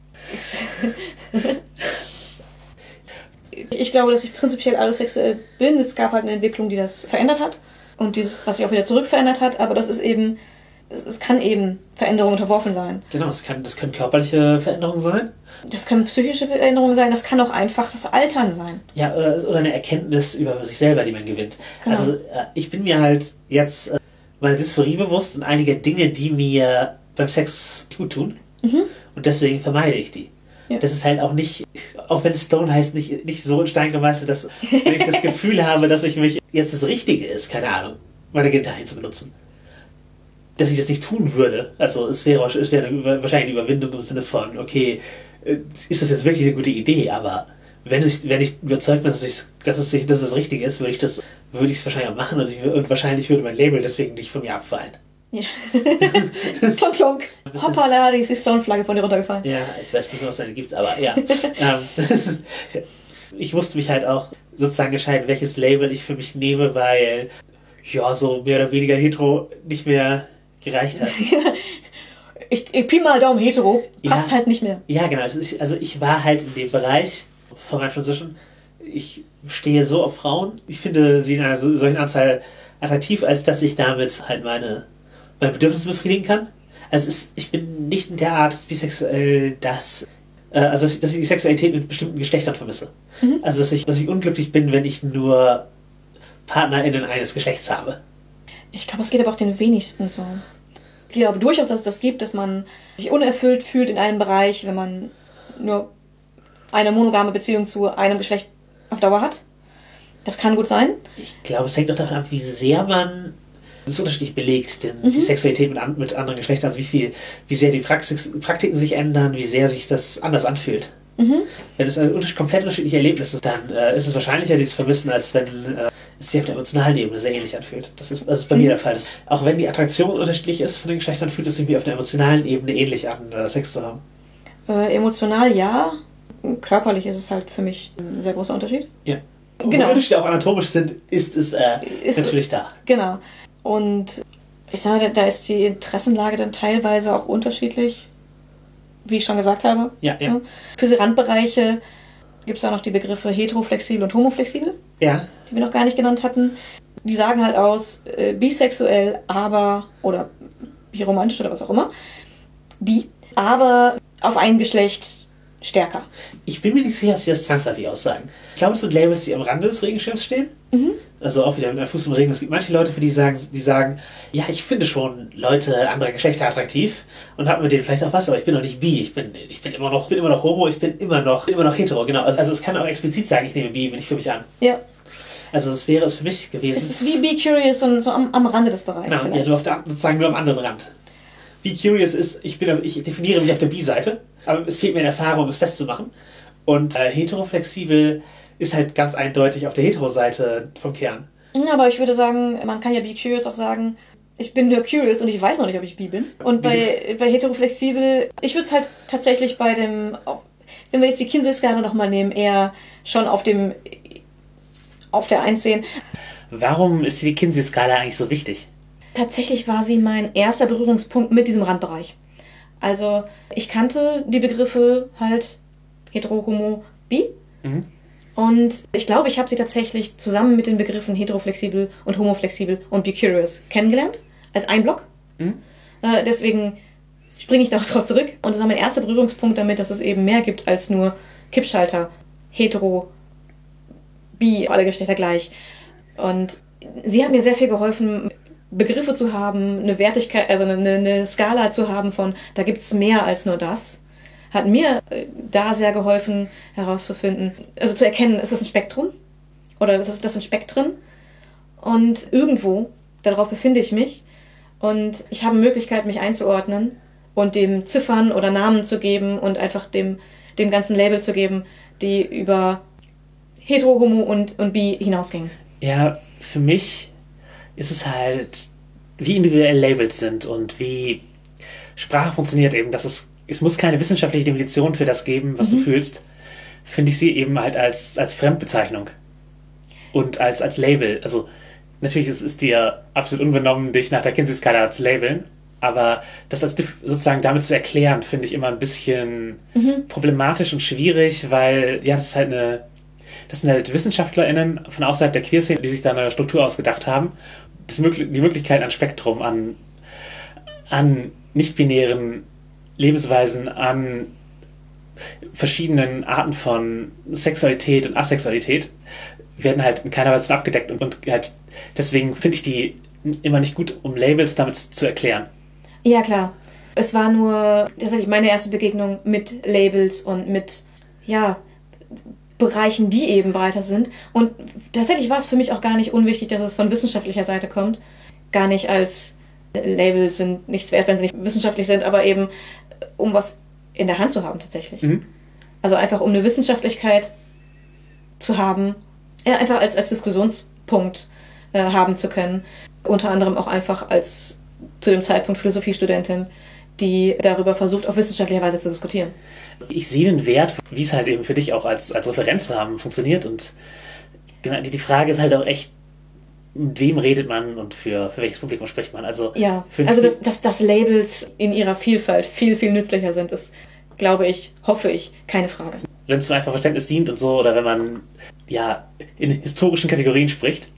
Ich glaube, dass ich prinzipiell allosexuell bin. Es gab halt eine Entwicklung, die das verändert hat. Und dieses, was sich auch wieder zurück verändert hat. Aber das ist eben, es, es kann eben Veränderungen unterworfen sein. Genau, das, kann, das können körperliche Veränderungen sein. Das können psychische Veränderungen sein. Das kann auch einfach das Altern sein. Ja, äh, oder eine Erkenntnis über sich selber, die man gewinnt. Genau. Also äh, ich bin mir halt jetzt äh, meiner Dysphorie bewusst und einige Dinge, die mir beim Sex gut tun. Und deswegen vermeide ich die. Ja. Das ist halt auch nicht, auch wenn Stone heißt, nicht, nicht so in Stein gemeißelt, dass wenn ich das Gefühl habe, dass ich mich jetzt das Richtige ist, keine Ahnung, meine Genitalien zu benutzen. Dass ich das nicht tun würde. Also es wäre, es wäre wahrscheinlich eine Überwindung im Sinne von, okay, äh, ist das jetzt wirklich eine gute Idee, aber wenn ich, wenn ich überzeugt bin, dass, ich, dass, es, dass es das Richtige ist, würde ich das, würde ich es wahrscheinlich auch machen und, ich, und wahrscheinlich würde mein Label deswegen nicht von mir abfallen. Ja. klonk, klonk. Hoppala, die ist die Stone-Flagge von dir runtergefallen. Ja, ich weiß nicht mehr, was es eine gibt, aber ja. ähm, ich musste mich halt auch sozusagen entscheiden, welches Label ich für mich nehme, weil ja, so mehr oder weniger hetero nicht mehr gereicht hat. Ich, ich Pi mal Daumen hetero. Passt Ja. halt nicht mehr. Ja, genau. Also ich, also ich war halt in dem Bereich von meiner Transition. Ich stehe so auf Frauen. Ich finde sie in einer so- solchen Anzahl attraktiv, als dass ich damit halt meine, meine Bedürfnisse befriedigen kann. Also ist, ich bin nicht in der Art bisexuell, dass, äh, also dass ich, dass ich die Sexualität mit bestimmten Geschlechtern vermisse. Also dass ich, dass ich unglücklich bin, wenn ich nur PartnerInnen eines Geschlechts habe. Ich glaube, es geht aber auch den wenigsten so. Ich glaube durchaus, dass es das gibt, dass man sich unerfüllt fühlt in einem Bereich, wenn man nur eine monogame Beziehung zu einem Geschlecht auf Dauer hat. Das kann gut sein. Ich glaube, es hängt auch davon ab, wie sehr man das ist unterschiedlich belegt, denn die Sexualität mit, an, mit anderen Geschlechtern, also wie viel, wie sehr die Praxis, Praktiken sich ändern, wie sehr sich das anders anfühlt. Wenn es ein unter- komplett unterschiedliche Erlebnis ist, dann äh, ist es wahrscheinlicher, dies zu vermissen, als wenn äh, es sich auf der emotionalen Ebene sehr ähnlich anfühlt. Das ist, das ist bei mir der Fall. Das, auch wenn die Attraktion unterschiedlich ist von den Geschlechtern, fühlt es sich wie auf der emotionalen Ebene ähnlich an, äh, Sex zu haben. Äh, emotional ja. Körperlich ist es halt für mich ein sehr großer Unterschied. Ja. Und Genau. Unterschiede auch anatomisch sind, ist es äh, Ist- natürlich da. Genau. Und ich sage, da- da ist die Interessenlage dann teilweise auch unterschiedlich, wie ich schon gesagt habe. Ja, ja. Für diese Randbereiche gibt es auch noch die Begriffe heteroflexibel und homoflexibel, Ja, die wir noch gar nicht genannt hatten. Die sagen halt aus, äh, bisexuell, aber, oder biromantisch oder was auch immer, bi, aber auf ein Geschlecht stärker. Ich bin mir nicht sicher, ob sie das zwangsläufig aussagen. Ich glaube, es sind Labels, die am Rande des Regenschirms stehen. Also auch wieder mit einem Fuß im Regen. Es gibt manche Leute, für die sagen, die sagen, ja, ich finde schon Leute anderer Geschlechter attraktiv und habe mit denen vielleicht auch was, aber ich bin noch nicht bi. Ich bin, ich bin immer noch, bin immer noch homo, ich bin immer noch, bin immer noch hetero. Genau. Also, also es kann auch explizit sagen, ich nehme bi, bin ich für mich an. Ja, Also es wäre es für mich gewesen. es ist wie Be Curious und so am, am Rande des Bereichs. Genau, ja, vielleicht. nur auf der, sozusagen nur am anderen Rand. Be Curious ist, ich, bin, ich definiere mich auf der Bi-Seite, aber es fehlt mir eine Erfahrung, um es festzumachen. Und äh, heteroflexibel ist halt ganz eindeutig auf der Hetero-Seite vom Kern. Ja, aber ich würde sagen, man kann ja Be Curious auch sagen, ich bin nur curious und ich weiß noch nicht, ob ich bi bin. Und bei, bei heteroflexibel, ich würde es halt tatsächlich bei dem, auf, wenn wir jetzt die Kinsey-Skala nochmal nehmen, eher schon auf dem, auf der 1 sehen. Warum ist die Kinsey-Skala eigentlich so wichtig? Tatsächlich war sie mein erster Berührungspunkt mit diesem Randbereich. Also, ich kannte die Begriffe halt hetero, homo, bi. Mhm. Und ich glaube, ich habe sie tatsächlich zusammen mit den Begriffen heteroflexibel und homoflexibel und be curious kennengelernt, als ein Block. Mhm. Äh, deswegen springe ich darauf zurück. Und das war mein erster Berührungspunkt damit, dass es eben mehr gibt als nur Kippschalter, hetero, bi, alle Geschlechter gleich. Und sie hat mir sehr viel geholfen, Begriffe zu haben, eine Wertigkeit, also eine, eine Skala zu haben von, da gibt es mehr als nur das. Hat mir äh, da sehr geholfen, herauszufinden, also zu erkennen, ist das ein Spektrum? Oder ist das ein Spektren? Und irgendwo, darauf befinde ich mich. Und ich habe Möglichkeit, mich einzuordnen und dem Ziffern oder Namen zu geben und einfach dem, dem ganzen Label zu geben, die über hetero, homo und, und bi hinausgingen. Ja, für mich ist es halt, wie individuell Labels sind und wie Sprache funktioniert eben, dass es, es muss keine wissenschaftliche Definition für das geben, was Mhm. du fühlst, finde ich sie eben halt als, als Fremdbezeichnung und als, als Label. Also natürlich es ist dir absolut unbenommen, dich nach der Kinsey-Skala zu labeln, aber das als sozusagen damit zu erklären, finde ich immer ein bisschen problematisch und schwierig, weil ja, das ist halt eine das sind halt WissenschaftlerInnen von außerhalb der Queerszene, die sich da eine Struktur ausgedacht haben. Das, die Möglichkeit an Spektrum, an, an nicht-binären Lebensweisen, an verschiedenen Arten von Sexualität und Asexualität werden halt in keiner Weise abgedeckt und, und halt deswegen finde ich die immer nicht gut, um Labels damit zu erklären. Ja, klar. Es war nur tatsächlich meine erste Begegnung mit Labels und mit, ja, Bereichen, die eben breiter sind. Und tatsächlich war es für mich auch gar nicht unwichtig, dass es von wissenschaftlicher Seite kommt. Gar nicht als äh, Labels sind nichts wert, wenn sie nicht wissenschaftlich sind, aber eben um was in der Hand zu haben tatsächlich. Mhm. Also einfach um eine Wissenschaftlichkeit zu haben, äh, einfach als, als Diskussionspunkt äh, haben zu können. Unter anderem auch einfach als zu dem Zeitpunkt Philosophiestudentin, die darüber versucht, auf wissenschaftliche Weise zu diskutieren. Ich sehe den Wert, wie es halt eben für dich auch als, als Referenzrahmen funktioniert und genau, die, die Frage ist halt auch echt, mit wem redet man und für, für welches Publikum spricht man. Also, Ja, also dass, dass, dass Labels in ihrer Vielfalt viel, viel nützlicher sind, ist, glaube ich, hoffe ich, keine Frage. wenn es zum einfachen Verständnis dient und so, oder wenn man ja in historischen Kategorien spricht,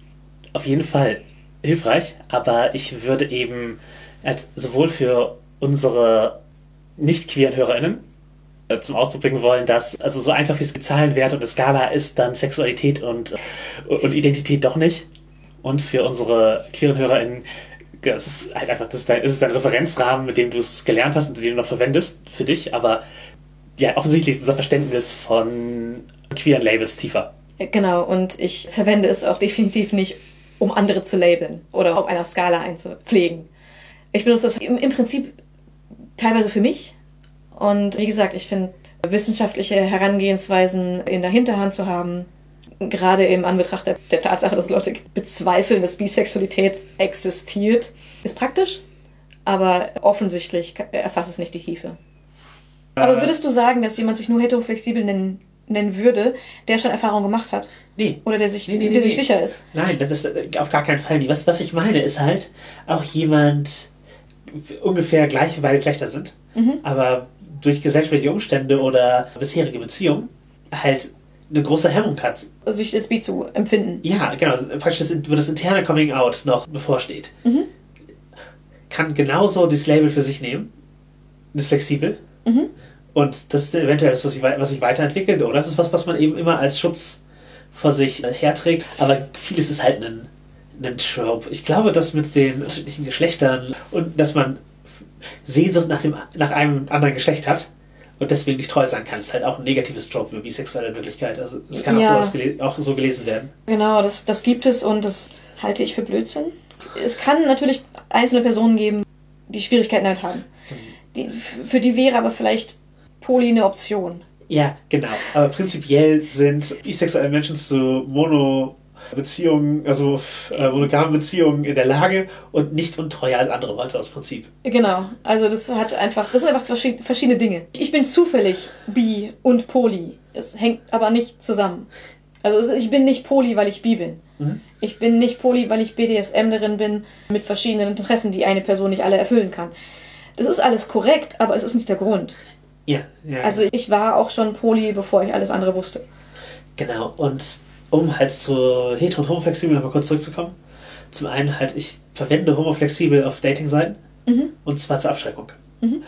auf jeden Fall hilfreich. Aber ich würde eben halt sowohl für unsere nicht queeren HörerInnen äh, zum Ausdruck bringen wollen, dass also so einfach wie es Zahlenwert und eine Skala ist, dann Sexualität und, und Identität doch nicht. Und für unsere queeren HörerInnen ja, es ist halt einfach, das ist dein, es ist dein Referenzrahmen, mit dem du es gelernt hast und den du noch verwendest für dich, aber ja, offensichtlich ist unser Verständnis von queeren Labels tiefer. Genau, und ich verwende es auch definitiv nicht, um andere zu labeln oder auf einer Skala einzupflegen. Ich benutze das im, im Prinzip teilweise für mich. Und wie gesagt, ich finde wissenschaftliche Herangehensweisen in der Hinterhand zu haben, gerade im Anbetracht der, der Tatsache, dass Leute bezweifeln, dass Bisexualität existiert, ist praktisch, aber offensichtlich erfasst es nicht die Tiefe. Aber würdest du sagen, dass jemand sich nur heteroflexibel nennen, nennen würde, der schon Erfahrung gemacht hat? Nee. Oder der sich, Nee, nee, nee, der sich nee. sicher ist? Nein, das ist äh, auf gar keinen Fall. Was, was ich meine, ist halt auch jemand ungefähr gleich, weil Geschlechter sind, aber durch gesellschaftliche Umstände oder bisherige Beziehungen halt eine große Hemmung hat. Also sich als bi zu empfinden. Ja, genau. Praktisch das, wo das interne Coming Out noch bevorsteht. Mhm. Kann genauso das Label für sich nehmen. Das ist flexibel. Mhm. Und das ist eventuell das, was sich, was sich weiterentwickelt. Oder das ist was, was man eben immer als Schutz vor sich äh, herträgt. Aber vieles ist halt ein, ein Trope. Ich glaube, dass mit den unterschiedlichen Geschlechtern und dass man Sehnsucht nach, dem, nach einem anderen Geschlecht hat und deswegen nicht treu sein kann, ist halt auch ein negatives Trope über bisexuelle Wirklichkeit. Also es kann auch, Ja. sowas gele- auch so gelesen werden. Genau, das, das gibt es und das halte ich für Blödsinn. Es kann natürlich einzelne Personen geben, die Schwierigkeiten damit haben. Die, f- für die wäre aber vielleicht Poly eine Option. Ja, genau. Aber prinzipiell sind bisexuelle Menschen zu Mono-Beziehungen, also äh, monogamen Beziehungen in der Lage und nicht untreuer als andere Leute aus Prinzip. Genau, also das hat einfach, das sind einfach verschiedene Dinge. Ich bin zufällig bi und poly. Es hängt aber nicht zusammen. Also ich bin nicht poly, weil ich bi bin. Mhm. Ich bin nicht poly, weil ich BDSMlerin bin mit verschiedenen Interessen, die eine Person nicht alle erfüllen kann. Das ist alles korrekt, aber es ist nicht der Grund. Ja, ja. Also ich war auch schon poly, bevor ich alles andere wusste. Genau, und um halt zu hetero und homoflexibel nochmal kurz zurückzukommen. Zum einen halt, ich verwende homoflexibel auf Dating-Seiten Mhm. und zwar zur Abschreckung. Mhm.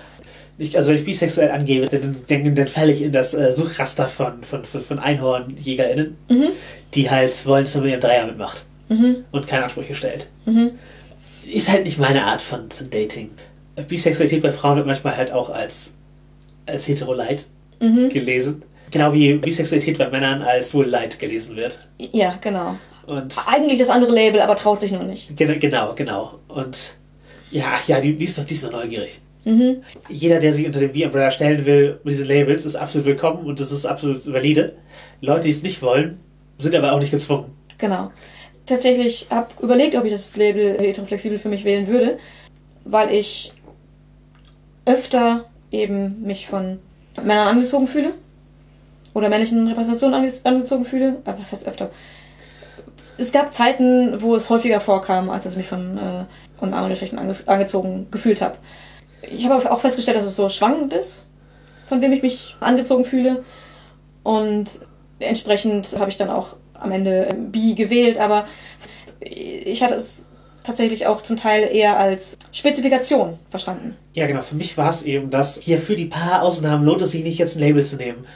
Ich, also wenn ich bisexuell angebe, dann, dann, dann falle ich in das äh, Suchraster von, von, von, von EinhornjägerInnen, Mhm. die halt wollen, dass man mit ihrem Dreier mitmacht Mhm. und keine Ansprüche stellt. Mhm. Ist halt nicht meine Art von, von Dating. Bisexualität bei Frauen wird manchmal halt auch als, als hetero-light Mhm. gelesen. Genau wie Bisexualität bei Männern als wohl light gelesen wird. Ja, genau. Und Eigentlich das andere Label, aber traut sich nur nicht. Gen- Genau, genau. Und ja, ja, die, die ist doch die ist doch neugierig. Mhm. Jeder, der sich unter dem B-Umbrella stellen will, mit diesen Labels, ist absolut willkommen und das ist absolut valide. Leute, die es nicht wollen, sind aber auch nicht gezwungen. Genau. Tatsächlich habe überlegt, ob ich das Label heteroflexibel für mich wählen würde, weil ich öfter eben mich von Männern angezogen fühle oder männlichen Repräsentationen ange angezogen fühle. Aber was heißt öfter? Es gab Zeiten, wo es häufiger vorkam, als dass ich mich von, äh, von anderen Geschlechtern ange angezogen gefühlt habe. Ich habe auch festgestellt, dass es so schwankend ist, von wem ich mich angezogen fühle. Und entsprechend habe ich dann auch am Ende äh, Bi gewählt, aber ich hatte es tatsächlich auch zum Teil eher als Spezifikation verstanden. Ja, genau. Für mich war es eben das, hier für die paar Ausnahmen lohnt es sich nicht, jetzt ein Label zu nehmen.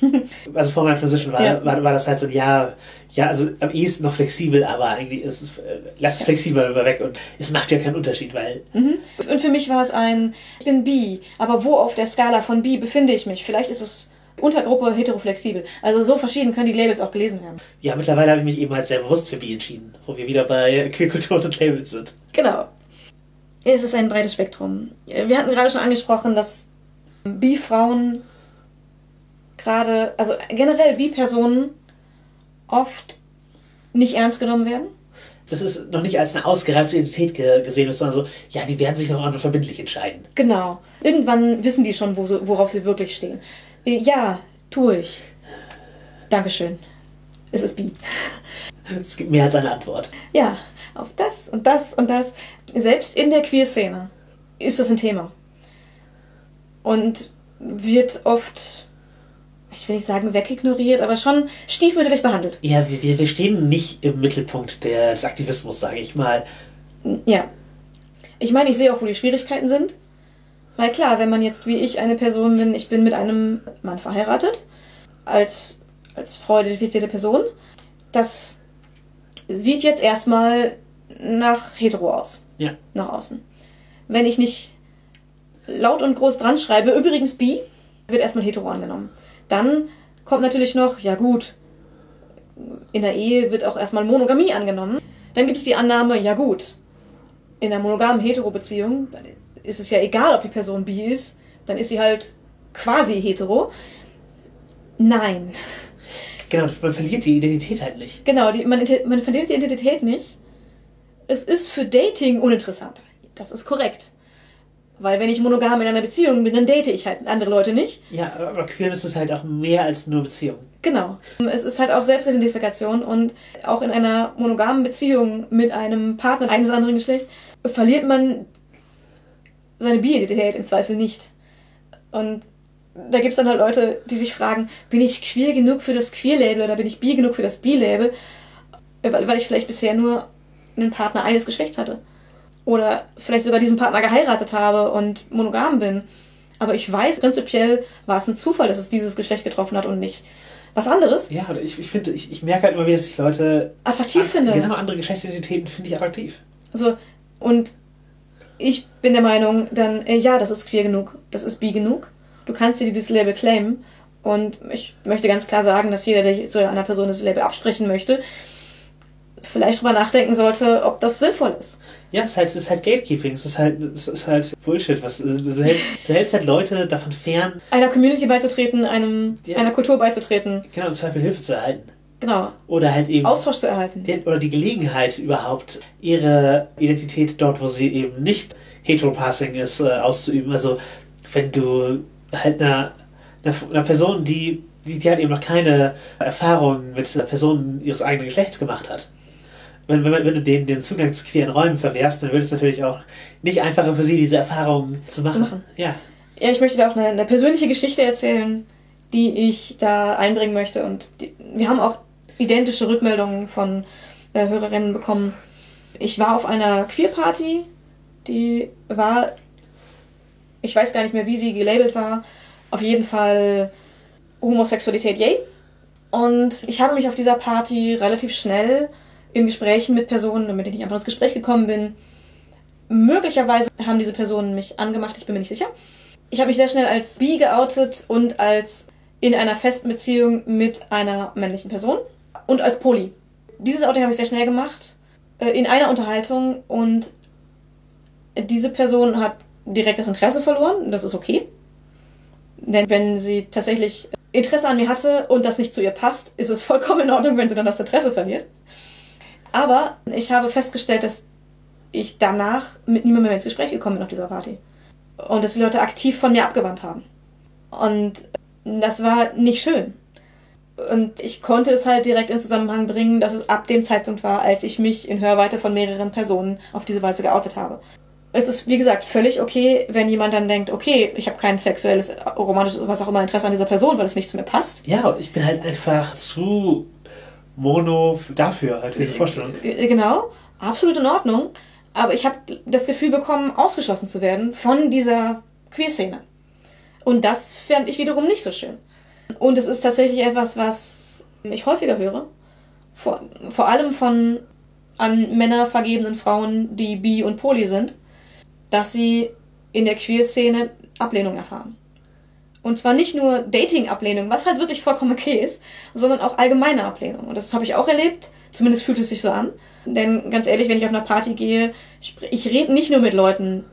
also vor meiner Transition war, Ja. war, war das halt so, ja, ja, also am ehesten noch flexibel, aber eigentlich ist es, äh, lass es flexibel weg und es macht ja keinen Unterschied, weil Mhm. Und für mich war es ein, ich bin bi, aber wo auf der Skala von bi befinde ich mich? Vielleicht ist es Untergruppe heteroflexibel. Also so verschieden können die Labels auch gelesen werden. ja, mittlerweile habe ich mich eben halt sehr bewusst für Bi entschieden, wo wir wieder bei Queerkultur und Labels sind. Genau. Es ist ein breites Spektrum. Wir hatten gerade schon angesprochen, dass Bi-Frauen gerade, also generell Bi-Personen oft nicht ernst genommen werden. Das ist noch nicht als eine ausgereifte Identität ge gesehen, sondern so, ja, die werden sich noch und verbindlich entscheiden. Genau. Irgendwann wissen die schon, wo sie, worauf sie wirklich stehen. Ja, tue ich. Dankeschön. Es ist Bi. Es gibt mehr als eine Antwort. Ja, auf das und das und das. Selbst in der Queer-Szene ist das ein Thema. Und wird oft, ich will nicht sagen wegignoriert, aber schon stiefmütterlich behandelt. Ja, wir, wir, stehen nicht im Mittelpunkt des Aktivismus, sage ich mal. Ja. Ich meine, ich sehe auch, wo die Schwierigkeiten sind. Weil klar, wenn man jetzt wie ich eine Person bin, ich bin mit einem Mann verheiratet, als, als Frau identifizierte Person, das sieht jetzt erstmal nach hetero aus. Ja. Nach außen. Wenn ich nicht laut und groß dran schreibe, übrigens bi, wird erstmal hetero angenommen. Dann kommt natürlich noch, ja gut, in der Ehe wird auch erstmal Monogamie angenommen. Dann gibt es die Annahme, ja gut, in einer monogamen Hetero-Beziehung, dann ist es ja egal, ob die Person bi ist, dann ist sie halt quasi hetero. Nein. Genau, man verliert die Identität halt nicht. Genau, die, man, man verliert die Identität nicht. Es ist für Dating uninteressant. Das ist korrekt. Weil wenn ich monogam in einer Beziehung bin, dann date ich halt andere Leute nicht. Ja, aber Queerness ist halt auch mehr als nur Beziehung. Genau. Es ist halt auch Selbstidentifikation und auch in einer monogamen Beziehung mit einem Partner eines anderen Geschlechts verliert man seine Bi-Identität im Zweifel nicht. Und da gibt es dann halt Leute, die sich fragen, bin ich queer genug für das Queer-Label oder bin ich bi genug für das Bi-Label? Weil ich vielleicht bisher nur einen Partner eines Geschlechts hatte. Oder vielleicht sogar diesen Partner geheiratet habe und monogam bin. Aber ich weiß, prinzipiell war es ein Zufall, dass es dieses Geschlecht getroffen hat und nicht was anderes. Ja, oder ich, ich finde, ich, ich merke halt immer wieder, dass ich Leute. Attraktiv an, finde. Genau, andere Geschlechtsidentitäten finde ich attraktiv. Also, und ich bin der Meinung, dann, äh, ja, das ist queer genug, das ist bi genug. Du kannst dir dieses Label claimen. Und ich möchte ganz klar sagen, dass jeder, der zu einer Person das Label absprechen möchte, vielleicht drüber nachdenken sollte, ob das sinnvoll ist. Ja, es ist halt, es ist halt Gatekeeping, es ist halt, es ist halt Bullshit. Was, du, hältst, du hältst halt Leute davon fern, Einer Community beizutreten, einem, Ja. einer Kultur beizutreten. genau, im Zweifel Hilfe zu erhalten. Genau. Oder halt eben. Austausch zu erhalten. die- oder die Gelegenheit überhaupt, ihre Identität dort, wo sie eben nicht heteropassing ist, äh, auszuüben. Also wenn du halt einer, einer, einer Person, die, die, die halt eben noch keine Erfahrung mit Personen ihres eigenen Geschlechts gemacht hat, wenn, wenn, wenn du denen den Zugang zu queeren Räumen verwehrst, dann wird es natürlich auch nicht einfacher für sie, diese Erfahrung zu machen. machen. Ja. Ja, ich möchte da auch eine, eine persönliche Geschichte erzählen, die ich da einbringen möchte. Und die, wir haben auch identische Rückmeldungen von äh, Hörerinnen bekommen. Ich war auf einer Queer-Party, die war, ich weiß gar nicht mehr, wie sie gelabelt war, auf jeden Fall Homosexualität yay. Und ich habe mich auf dieser Party relativ schnell in Gesprächen mit Personen, mit denen ich einfach ins Gespräch gekommen bin, möglicherweise haben diese Personen mich angemacht, ich bin mir nicht sicher. Ich habe mich sehr schnell als bi geoutet und als in einer festen Beziehung mit einer männlichen Person und als Poly. Dieses Outing habe ich sehr schnell gemacht, äh, in einer Unterhaltung und diese Person hat direkt das Interesse verloren, das ist okay. Denn wenn sie tatsächlich Interesse an mir hatte und das nicht zu ihr passt, ist es vollkommen in Ordnung, wenn sie dann das Interesse verliert. Aber ich habe festgestellt, dass ich danach mit niemandem mehr ins Gespräch gekommen bin auf dieser Party. Und dass die Leute aktiv von mir abgewandt haben. Und das war nicht schön. Und ich konnte es halt direkt in Zusammenhang bringen, dass es ab dem Zeitpunkt war, als ich mich in Hörweite von mehreren Personen auf diese Weise geoutet habe. Es ist, wie gesagt, völlig okay, wenn jemand dann denkt, okay, ich habe kein sexuelles, romantisches, was auch immer Interesse an dieser Person, weil es nicht zu mir passt. Ja, und ich bin halt einfach zu mono dafür, halt für diese Vorstellung. Äh, genau, absolut in Ordnung. Aber ich habe das Gefühl bekommen, ausgeschlossen zu werden von dieser Queerszene. Und das fand ich wiederum nicht so schön. Und es ist tatsächlich etwas, was ich häufiger höre. Vor, vor allem von an Männer vergebenen Frauen, die bi und poly sind, dass sie in der Queer-Szene Ablehnung erfahren. Und zwar nicht nur Dating-Ablehnung, was halt wirklich vollkommen okay ist, sondern auch allgemeine Ablehnung. Und das habe ich auch erlebt. Zumindest fühlt es sich so an. Denn ganz ehrlich, wenn ich auf einer Party gehe, ich rede nicht nur mit Leuten,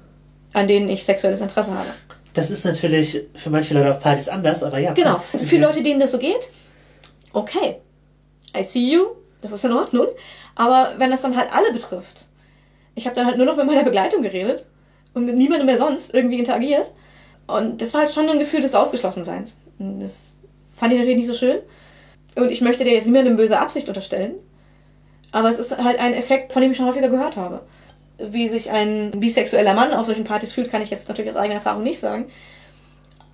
an denen ich sexuelles Interesse habe. Das ist natürlich für manche Leute auf Partys anders, aber ja. Genau. Also für Leute, denen das so geht, okay. I see you. Das ist in Ordnung. Aber wenn das dann halt alle betrifft, ich habe dann halt nur noch mit meiner Begleitung geredet und mit niemandem mehr sonst irgendwie interagiert und das war halt schon ein Gefühl des Ausgeschlossenseins. Das fand ich natürlich nicht so schön. Und ich möchte dir jetzt niemandem böse Absicht unterstellen. Aber es ist halt ein Effekt, von dem ich schon häufiger gehört habe. Wie sich ein bisexueller Mann auf solchen Partys fühlt, kann ich jetzt natürlich aus eigener Erfahrung nicht sagen.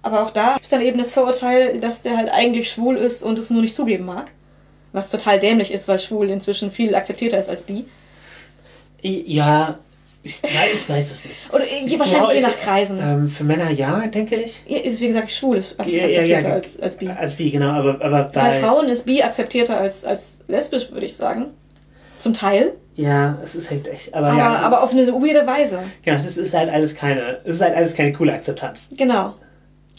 Aber auch da gibt es dann eben das Vorurteil, dass der halt eigentlich schwul ist und es nur nicht zugeben mag. Was total dämlich ist, weil schwul inzwischen viel akzeptierter ist als bi. Ja, ich, nein, ich weiß es nicht. Oder ich wahrscheinlich je nach Kreisen. Ähm, für Männer ja, denke ich. Ja, ist wie gesagt schwul ist akzeptierter ja, ja, als, als bi. Als bi, genau, aber, aber bei, bei Frauen ist bi akzeptierter als, als lesbisch, würde ich sagen. Zum Teil. Ja, es ist halt echt. Aber, aber, ja, aber auf eine weirde Weise. Ja, es ist, ist, halt alles keine, es ist halt alles keine coole Akzeptanz. Genau.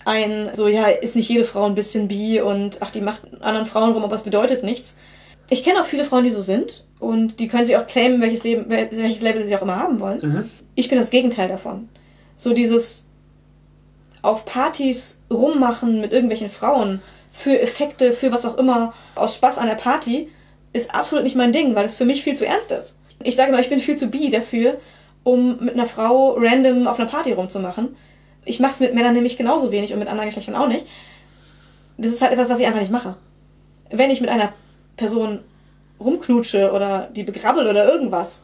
Ein, so, ja, ist nicht jede Frau ein bisschen bi und ach, die macht anderen Frauen rum, aber es bedeutet nichts. Ich kenne auch viele Frauen, die so sind und die können sich auch claimen, welches, Leben, welches Label sie auch immer haben wollen. Mhm. Ich bin das Gegenteil davon. So dieses auf Partys rummachen mit irgendwelchen Frauen für Effekte, für was auch immer, aus Spaß an der Party, ist absolut nicht mein Ding, weil es für mich viel zu ernst ist. Ich sage mal, ich bin viel zu bi dafür, um mit einer Frau random auf einer Party rumzumachen. Ich mache es mit Männern nämlich genauso wenig und mit anderen Geschlechtern auch nicht. Das ist halt etwas, was ich einfach nicht mache. Wenn ich mit einer Person rumknutsche oder die begrabbel oder irgendwas,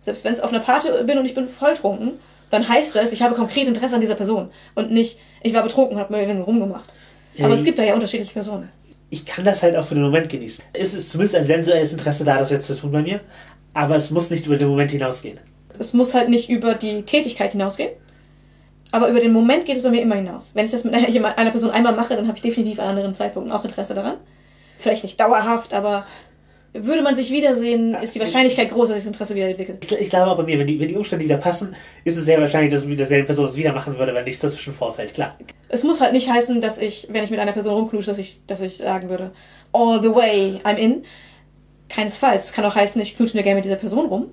selbst wenn es auf einer Party bin und ich bin volltrunken, dann heißt das, ich habe konkret Interesse an dieser Person und nicht, ich war betrunken und habe mir irgendwie rumgemacht. Aber es gibt da ja unterschiedliche Personen. Ich kann das halt auch für den Moment genießen. Es ist zumindest ein sensuelles Interesse da, das jetzt zu tun bei mir, aber es muss nicht über den Moment hinausgehen. Es muss halt nicht über die Tätigkeit hinausgehen, aber über den Moment geht es bei mir immer hinaus. Wenn ich das mit einer, einer Person einmal mache, dann habe ich definitiv an anderen Zeitpunkten auch Interesse daran. Vielleicht nicht dauerhaft, aber würde man sich wiedersehen, ist die Wahrscheinlichkeit groß, dass sich das Interesse wieder entwickelt. Ich, ich glaube auch bei mir, wenn die, wenn die Umstände wieder passen, ist es sehr wahrscheinlich, dass dieselbe Person es wieder machen würde, wenn nichts dazwischen vorfällt, klar. Es muss halt nicht heißen, dass ich, wenn ich mit einer Person rumknusche, dass ich, dass ich sagen würde, all the way, I'm in. Keinesfalls. Es kann auch heißen, ich knutsche mir gerne mit dieser Person rum.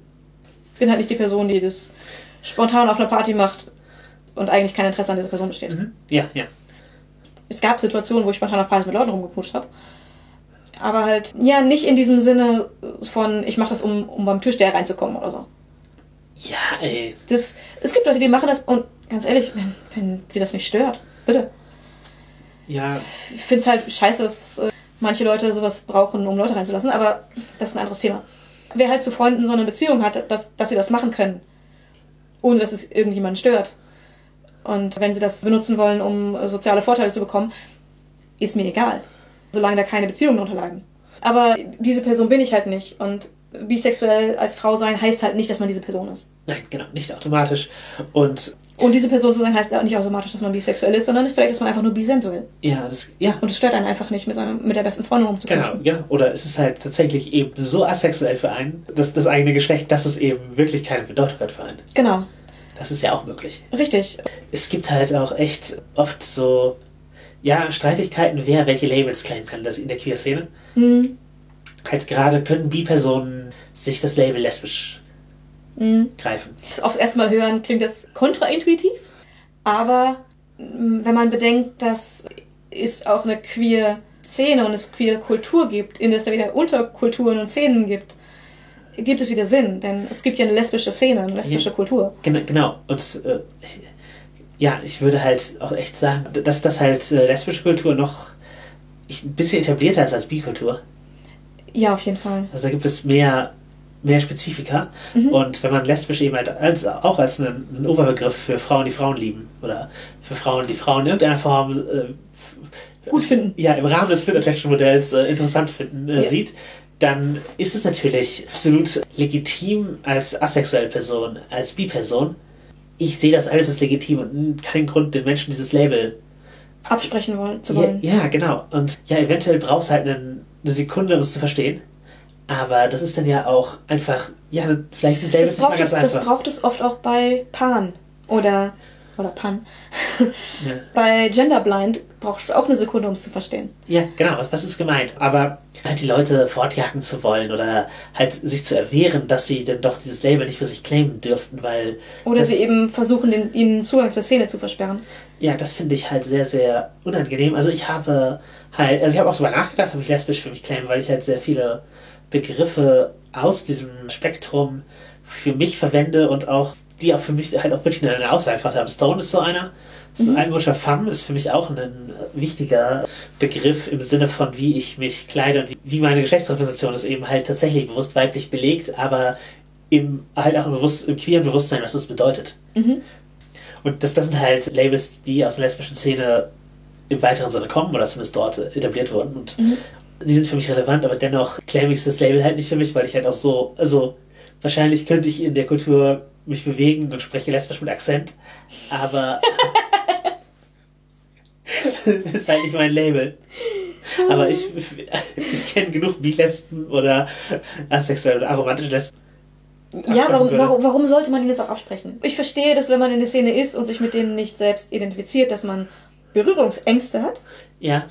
Ich bin halt nicht die Person, die das spontan auf einer Party macht und eigentlich kein Interesse an dieser Person besteht. Mhm. Ja, ja. Es gab Situationen, wo ich spontan auf Partys mit Leuten rumgeknutscht habe aber halt, ja, nicht in diesem Sinne von, ich mache das, um, um beim der reinzukommen oder so. Ja, ey. Das, es gibt Leute, die machen das und ganz ehrlich, wenn, wenn sie das nicht stört, bitte. Ja. Ich finde es halt scheiße, dass äh, manche Leute sowas brauchen, um Leute reinzulassen, aber das ist ein anderes Thema. Wer halt zu Freunden so eine Beziehung hat, dass, dass sie das machen können, ohne dass es irgendjemanden stört. Und wenn sie das benutzen wollen, um soziale Vorteile zu bekommen, ist mir egal. Solange da keine Beziehungen drunter lagen. Aber diese Person bin ich halt nicht. Und bisexuell als Frau sein heißt halt nicht, dass man diese Person ist. Nein, genau, nicht automatisch. Und Und diese Person zu sein heißt auch nicht automatisch, dass man bisexuell ist, sondern vielleicht ist man einfach nur bisensuell. ja, das, ja, Und es stört einen einfach nicht, mit, seiner, mit der besten Freundin Genau, rumzuknutschen. ja. Oder es ist halt tatsächlich eben so asexuell für einen, dass das eigene Geschlecht, dass es eben wirklich keine Bedeutung hat für einen. Genau. Das ist ja auch möglich. Richtig. Es gibt halt auch echt oft so, ja, Streitigkeiten, wer welche Labels claimen kann, das in der Queer-Szene. Mhm. Halt gerade können Bi-Personen sich das Label lesbisch Mhm. greifen. Oft erstmal hören klingt das kontraintuitiv, aber mm, wenn man bedenkt, dass es auch eine queer Szene und es queer Kultur gibt, in der es da wieder Unterkulturen und Szenen gibt, gibt es wieder Sinn, denn es gibt ja eine lesbische Szene, eine lesbische Ja. Kultur. Genau, genau. Und äh, ja, ich würde halt auch echt sagen, dass das halt äh, lesbische Kultur noch ein bisschen etablierter ist als Bi-Kultur. Ja, auf jeden Fall. Also da gibt es mehr, mehr Spezifika. Mhm. Und wenn man lesbisch eben halt als, auch als einen, einen Oberbegriff für Frauen, die Frauen lieben, oder für Frauen, die Frauen in irgendeiner Form äh, Gut finden. ja, im Rahmen des Split Attraction Modells äh, interessant finden, äh, Ja. sieht, dann ist es natürlich absolut legitim als asexuelle Person, als Bi-Person. Ich sehe das alles als legitim und keinen Grund, den Menschen dieses Label Absprechen wollen, zu ja, wollen. ja, genau. Und ja, eventuell brauchst du halt einen, eine Sekunde, um es zu verstehen. Aber das ist dann ja auch einfach, ja, vielleicht sind Labels Das nicht mal ganz es, das einfach. braucht es oft auch bei Pan oder, oder Pan. Ja. bei Genderblind braucht es auch eine Sekunde, um es zu verstehen. ja, genau, was, was ist gemeint? Aber halt die Leute fortjagen zu wollen oder halt sich zu erwehren, dass sie denn doch dieses Label nicht für sich claimen dürften, weil. Oder sie eben versuchen, den, ihnen Zugang zur Szene zu versperren. Ja, das finde ich halt sehr, sehr unangenehm. Also ich habe halt, also ich habe auch darüber nachgedacht, ob ich lesbisch für mich claimen, weil ich halt sehr viele Begriffe aus diesem Spektrum für mich verwende und auch die auch für mich halt auch wirklich eine, Aussagekraft haben. Stone ist so einer. Ist ein altmodischer Femme, ist für mich auch ein äh, wichtiger Begriff im Sinne von, wie ich mich kleide und wie, wie meine Geschlechtsrepräsentation ist eben halt tatsächlich bewusst weiblich belegt, aber im, halt auch im, Bewusst, im queeren Bewusstsein, was das bedeutet. Mhm. Und das, das sind halt Labels, die aus der lesbischen Szene im weiteren Sinne kommen oder zumindest dort etabliert wurden. Und Mhm. die sind für mich relevant, aber dennoch claim ich das Label halt nicht für mich, weil ich halt auch so, also wahrscheinlich könnte ich in der Kultur mich bewegen und spreche lesbisch mit Akzent, aber das ist halt nicht mein Label. Aber ich, ich kenne genug Bilesben oder asexuelle oder aromantische Lesben. Ja, warum, warum, warum sollte man ihnen das auch absprechen? Ich verstehe, dass wenn man in der Szene ist und sich mit denen nicht selbst identifiziert, dass man Berührungsängste hat. Ja,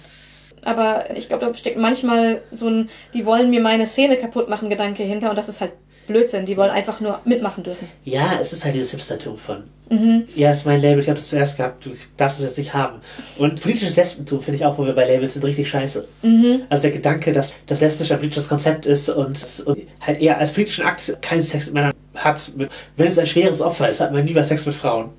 Aber ich glaube, da steckt manchmal so ein, die wollen mir meine Szene kaputt machen, Gedanke hinter und das ist halt Blödsinn. Die wollen einfach nur mitmachen dürfen. ja, es ist halt dieses Hipstertum von Mhm. Ja, ist mein Label, ich habe das zuerst gehabt, du darfst es jetzt nicht haben. Und politisches Lesbentum finde ich auch, wo wir bei Labels sind, richtig scheiße. Mhm. Also der Gedanke, dass das lesbisch ein politisches Konzept ist und, und halt eher als politischen Akt keinen Sex mit Männern hat. Wenn es ein schweres Opfer ist, hat man lieber Sex mit Frauen.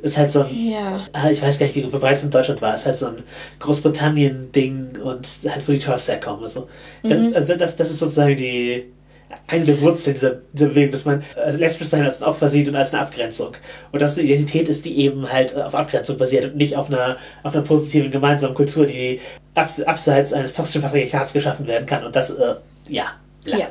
Ist halt so ein, Ja. ah, ich weiß gar nicht, wie verbreitet es in Deutschland war, ist halt so ein Großbritannien-Ding und halt, wo die Turfs herkommen. Also, Mhm. das, also das, das ist sozusagen die, Wurzeln dieser, dieser Bewegung, dass man äh, lesbisch sein als ein Opfer sieht und als eine Abgrenzung. Und dass es eine Identität ist, die eben halt äh, auf Abgrenzung basiert und nicht auf einer, auf einer positiven gemeinsamen Kultur, die abs abseits eines toxischen Patriarchats geschaffen werden kann. Und das, äh, ja. bla. Ja.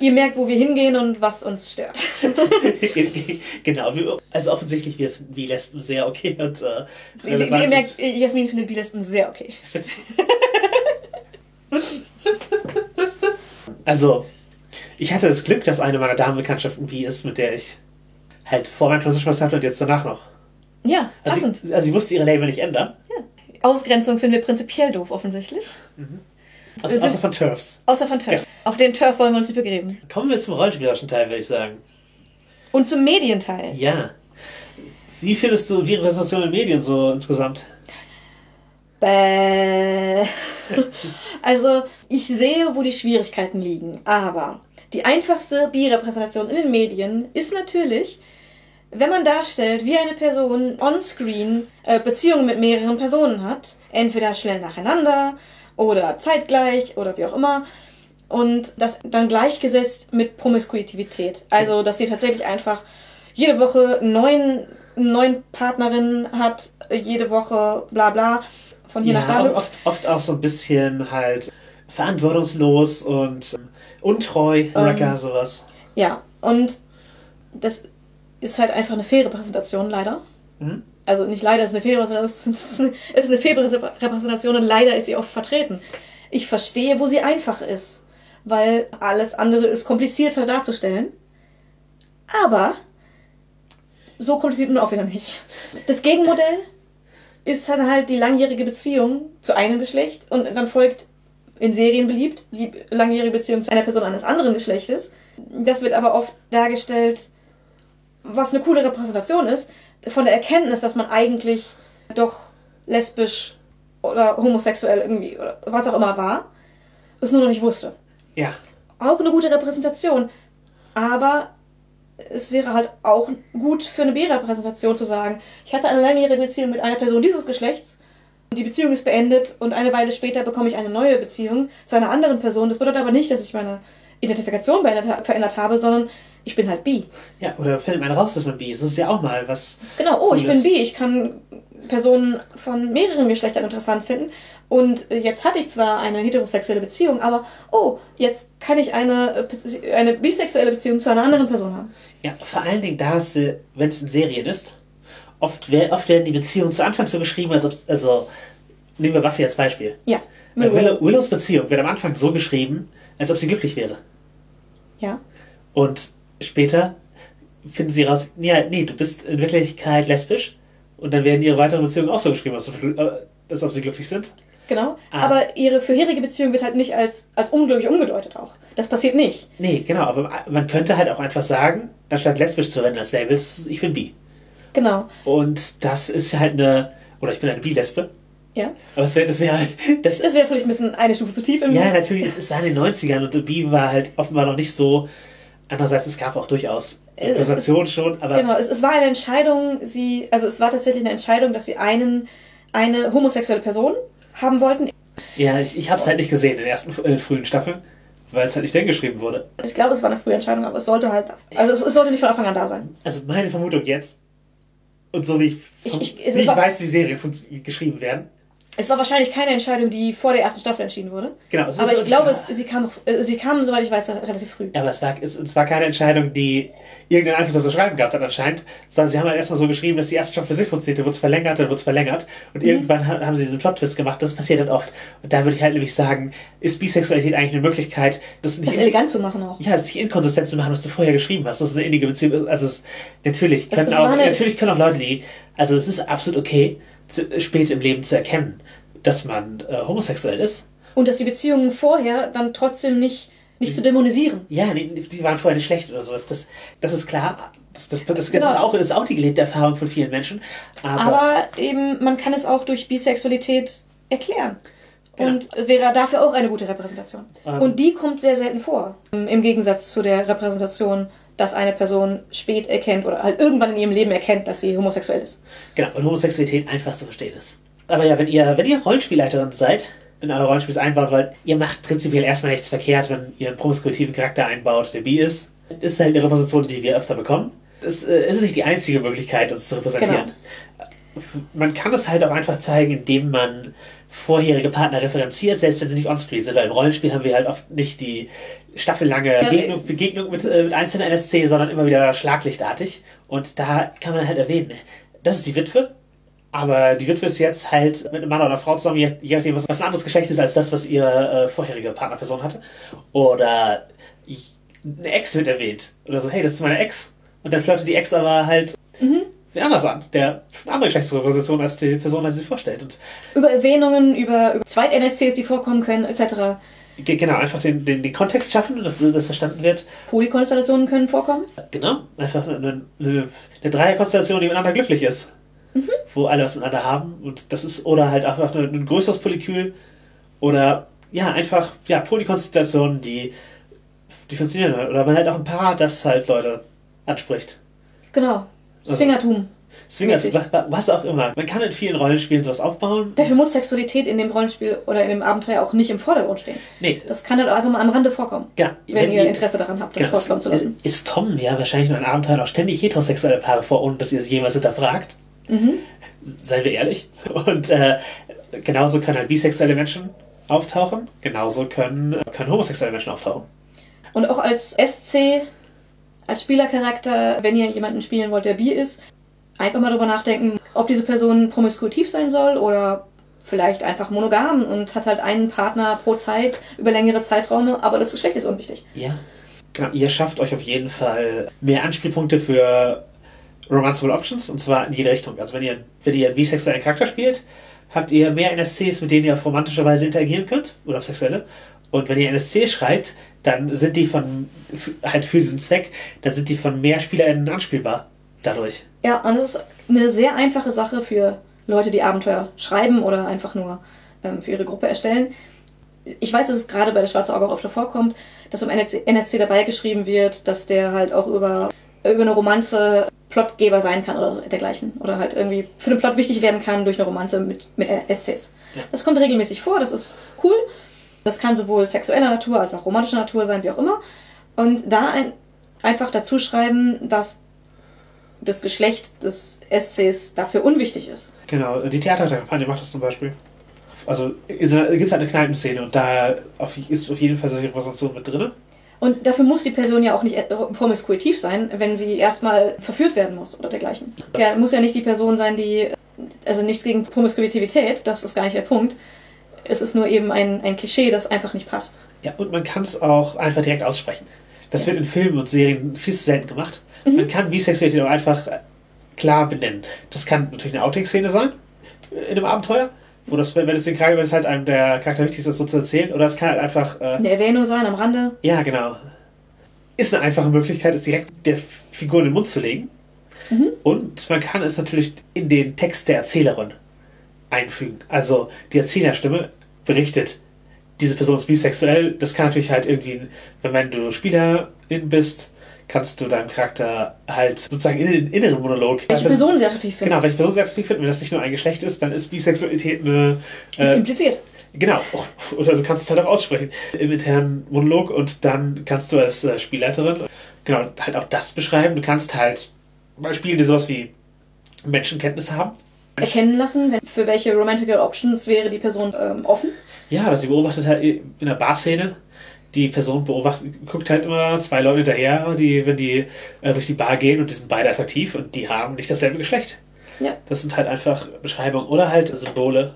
Ihr merkt, wo wir hingehen und was uns stört. genau, wir, also offensichtlich, wir finden wie Lesben sehr okay und äh, wie ihr merkt, Jasmin findet Bilesben sehr okay. Also, ich hatte das Glück, dass eine meiner Damenbekanntschaften wie ist, mit der ich halt vor meinem Transition hatte und jetzt danach noch. Ja, Also, passend. sie, also sie musste ihre Label nicht ändern, Ausgrenzung finden wir prinzipiell doof, offensichtlich. also, Wir außer von Turfs. Außer von Turf. Auf den Turf wollen wir uns nicht begeben. Kommen wir zum rollenspielerischen Teil, würde ich sagen. Und zum Medienteil. Ja. Wie findest du die Repräsentation in Medien so insgesamt? Bäh. Also, ich sehe, wo die Schwierigkeiten liegen. Aber die einfachste Birepräsentation in den Medien ist natürlich, wenn man darstellt, wie eine Person on-screen äh, Beziehungen mit mehreren Personen hat. Entweder schnell nacheinander oder zeitgleich oder wie auch immer. Und das dann gleichgesetzt mit Promiskuitivität. Also, dass sie tatsächlich einfach jede Woche neun, neun Partnerinnen hat, jede Woche bla bla. von hier ja, nach da oft, oft auch so ein bisschen halt verantwortungslos und ähm, untreu, Wrecker, sowas. Ja, und das ist halt einfach eine faire Präsentation, leider. Mhm. Also nicht leider ist eine faire es ist eine- es ist eine faire Repräsentation und leider ist sie oft vertreten. Ich verstehe, wo sie einfach ist, weil alles andere ist komplizierter darzustellen. Aber so kompliziert nun auch wieder nicht. Das Gegenmodell ist dann halt die langjährige Beziehung zu einem Geschlecht und dann folgt in Serien beliebt die langjährige Beziehung zu einer Person eines anderen Geschlechtes. Das wird aber oft dargestellt, was eine coole Repräsentation ist, von der Erkenntnis, dass man eigentlich doch lesbisch oder homosexuell irgendwie oder was auch immer war, es nur noch nicht wusste. Ja, Auch eine gute Repräsentation, aber es wäre halt auch gut für eine B-Repräsentation zu sagen, ich hatte eine langjährige Beziehung mit einer Person dieses Geschlechts, die Beziehung ist beendet und eine Weile später bekomme ich eine neue Beziehung zu einer anderen Person. Das bedeutet aber nicht, dass ich meine Identifikation verändert habe, sondern ich bin halt bi. ja, oder findet man raus, dass man bi ist. Das ist ja auch mal was. Genau, oh, ich Cooles. bin bi, ich kann Personen von mehreren Geschlechtern interessant finden. Und äh, jetzt hatte ich zwar eine heterosexuelle Beziehung, aber oh, jetzt kann ich eine, äh, eine bisexuelle Beziehung zu einer anderen Person haben. Ja, vor allen Dingen da, wenn es in Serien ist, oft, oft werden die Beziehungen zu Anfang so geschrieben, als ob also nehmen wir Buffy als Beispiel. Ja. Willow, Willows Beziehung wird am Anfang so geschrieben, als ob sie glücklich wäre. Ja. Und später finden sie raus, ja, nee, du bist in Wirklichkeit lesbisch. Und dann werden ihre weiteren Beziehungen auch so geschrieben, als ob, äh, als ob sie glücklich sind. Genau. Ah. Aber ihre vorherige Beziehung wird halt nicht als, als unglücklich umgedeutet auch. Das passiert nicht. Nee, genau, aber man könnte halt auch einfach sagen, anstatt lesbisch zu verwenden als Labels, ich bin bi. Genau. Und das ist halt eine, oder ich bin eine Bi-Lesbe. Ja. Aber das wäre, das wäre, das, Das wäre vielleicht ein bisschen eine Stufe zu tief im ja, natürlich, es, es war in den 90ern und Bi war halt offenbar noch nicht so. Andererseits, es gab auch durchaus Repräsentation schon, aber Genau, es, es war eine Entscheidung, sie, also es war tatsächlich eine Entscheidung, dass sie einen, eine homosexuelle Person haben wollten. ja, ich, ich habe es halt nicht gesehen in den ersten äh, frühen Staffeln, weil es halt nicht denn geschrieben wurde. Ich glaube, es war eine frühe Entscheidung, aber es sollte halt, also es, es sollte nicht von Anfang an da sein. Also meine Vermutung jetzt, und so wie ich, Ich- ich- wie ich war- weiß, wie Serien wie geschrieben werden, Es war wahrscheinlich keine Entscheidung, die vor der ersten Staffel entschieden wurde. genau. es Aber ist- ich glaube, es, sie kam, äh, sie kam, soweit ich weiß, relativ früh. Ja, aber es war, es, es war keine Entscheidung, die irgendeinen Einfluss auf das Schreiben gehabt hat anscheinend, sondern sie haben halt erstmal so geschrieben, dass die erste Staffel für sich funktioniert, dann wurde es verlängert, dann wurde es verlängert und Mhm. irgendwann ha- haben sie diesen Plot-Twist gemacht, das passiert halt oft. Und da würde ich halt nämlich sagen, ist Bisexualität eigentlich eine Möglichkeit, das nicht, Das elegant zu machen auch. ja, das nicht inkonsistent zu machen, was du vorher geschrieben hast, dass es eine innige Beziehung ist. Also es, natürlich, Es- können es auch, eine- natürlich können auch Leute, die, also es ist absolut okay, zu, spät im Leben zu erkennen, dass man äh, homosexuell ist. Und dass die Beziehungen vorher dann trotzdem nicht, nicht zu dämonisieren. Ja, nee, die waren vorher nicht schlecht oder sowas. Das, das ist klar. Das, das, das, das, Genau. ist, auch, ist auch die gelebte Erfahrung von vielen Menschen. Aber, Aber eben, man kann es auch durch Bisexualität erklären. Genau. Und wäre dafür auch eine gute Repräsentation. Ähm. Und die kommt sehr selten vor. Im Gegensatz zu der Repräsentation, dass eine Person spät erkennt oder halt irgendwann in ihrem Leben erkennt, dass sie homosexuell ist. genau, und Homosexualität einfach zu verstehen ist. Aber ja, wenn ihr, wenn ihr Rollenspielleiterin seid, in euer Rollenspiel einbauen wollt, ihr macht prinzipiell erstmal nichts verkehrt, wenn ihr einen promiskuitiven Charakter einbaut, der bi ist. Ist halt eine Repräsentation, die wir öfter bekommen. Das äh, ist nicht die einzige Möglichkeit, uns zu repräsentieren. Man kann es halt auch einfach zeigen, indem man vorherige Partner referenziert, selbst wenn sie nicht onscreen sind. Weil im Rollenspiel haben wir halt oft nicht die staffellange Begegnung, Begegnung mit, äh, mit einzelnen NSC, sondern immer wieder schlaglichtartig. Und da kann man halt erwähnen, das ist die Witwe, aber die Witwe ist jetzt halt mit einem Mann oder einer Frau zusammen, je nachdem, was, was ein anderes Geschlecht ist als das, was ihre äh, vorherige Partnerperson hatte. Oder eine Ex wird erwähnt. Oder so, hey, das ist meine Ex. Und dann flirtet die Ex aber halt wen anders an, der eine andere Geschlechtsrepräsentation als die Person, die sie sich vorstellt. Und Über Erwähnungen, über, über Zweit-NSCs, die vorkommen können, etc. ge- genau, einfach den, den, den Kontext schaffen, dass das verstanden wird. Polykonstellationen können vorkommen. Genau, einfach eine, eine, eine Dreierkonstellation, die miteinander glücklich ist. Wo alle was miteinander haben. Und das ist, oder halt einfach ein, ein größeres Polykül. Oder ja, einfach, ja, Polykonstellationen, die, die funktionieren. Oder man halt auch ein Paar, das halt Leute anspricht. Genau. Also- Swingertum. Swinger, Mäßig. was, auch immer. Man kann in vielen Rollenspielen sowas aufbauen. Dafür muss Sexualität in dem Rollenspiel oder in dem Abenteuer auch nicht im Vordergrund stehen. Nee, Das kann halt auch einfach mal am Rande vorkommen. ja. Wenn, ihr Interesse daran habt, das Genau, vorkommen zu es, lassen. es kommen ja wahrscheinlich in Abenteuern auch ständig heterosexuelle Paare vor, ohne dass ihr es jemals hinterfragt. Mhm. Seien wir ehrlich. Und äh, genauso können halt bisexuelle Menschen auftauchen, genauso können, können homosexuelle Menschen auftauchen. Und auch als SC, als Spielercharakter, wenn ihr jemanden spielen wollt, der bi ist, einfach mal drüber nachdenken, ob diese Person promiskuitiv sein soll oder vielleicht einfach monogam und hat halt einen Partner pro Zeit über längere Zeiträume, aber das Geschlecht ist unwichtig. Ja. Genau, ihr schafft euch auf jeden Fall mehr Anspielpunkte für Romanceable Options und zwar in jede Richtung. Also wenn ihr, wenn ihr bisexuellen Charakter spielt, habt ihr mehr NSCs, mit denen ihr auf romantische Weise interagieren könnt oder auf sexuelle. Und wenn ihr NSC schreibt, dann sind die von, halt für diesen Zweck, dann sind die von mehr SpielerInnen anspielbar dadurch. Ja, und es ist eine sehr einfache Sache für Leute, die Abenteuer schreiben oder einfach nur ähm, für ihre Gruppe erstellen. Ich weiß, dass es gerade bei der Schwarze Auge auch öfter vorkommt, dass beim NSC dabei geschrieben wird, dass der halt auch über, über eine Romanze Plotgeber sein kann oder so dergleichen. Oder halt irgendwie für den Plot wichtig werden kann durch eine Romanze mit, mit SCs. Ja. Das kommt regelmäßig vor, das ist cool. Das kann sowohl sexueller Natur als auch romantischer Natur sein, wie auch immer. Und da ein, einfach dazu schreiben, dass das Geschlecht des SCs dafür unwichtig ist. Genau, die Theaterkampagne macht das zum Beispiel. Also gibt es halt eine Kneipenszene und da ist auf jeden Fall solche Repräsentation mit drin. Und dafür muss die Person ja auch nicht promiskuitiv sein, wenn sie erstmal verführt werden muss oder dergleichen. Ja, muss ja nicht die Person sein, die, also nichts gegen Promiskuitivität, das ist gar nicht der Punkt. Es ist nur eben ein, ein Klischee, das einfach nicht passt. Ja, und man kann es auch einfach direkt aussprechen. Das wird in Filmen und Serien viel zu selten gemacht. Mhm. Man kann Bisexualität auch einfach klar benennen. Das kann natürlich eine Outing-Szene sein in einem Abenteuer, wo das, wenn es den Charakter, wenn es halt einem der Charakter wichtig ist, so zu erzählen, oder es kann halt einfach. Äh, eine Erwähnung sein am Rande. Ja, genau. Ist eine einfache Möglichkeit, es direkt der Figur in den Mund zu legen. Mhm. Und man kann es natürlich in den Text der Erzählerin einfügen. Also die Erzählerstimme berichtet, diese Person ist bisexuell. Das kann natürlich halt irgendwie, wenn du Spielerin bist, kannst du deinem Charakter halt sozusagen in den inneren Monolog. Welche Person sie attraktiv finden. Genau, welche Person sie attraktiv finden. Wenn das nicht nur ein Geschlecht ist, dann ist Bisexualität eine. Äh, ist impliziert. Genau. Oder du kannst es halt auch aussprechen im internen Monolog und dann kannst du als äh, Spielleiterin genau halt auch das beschreiben. Du kannst halt mal spielen, die sowas wie Menschenkenntnis haben. Erkennen lassen, für welche Romantical Options wäre die Person ähm, offen. Ja, dass sie beobachtet halt in der Barszene die Person beobachtet, guckt halt immer zwei Leute hinterher, die, wenn die äh, durch die Bar gehen und die sind beide attraktiv und die haben nicht dasselbe Geschlecht. Ja. Das sind halt einfach Beschreibungen oder halt Symbole.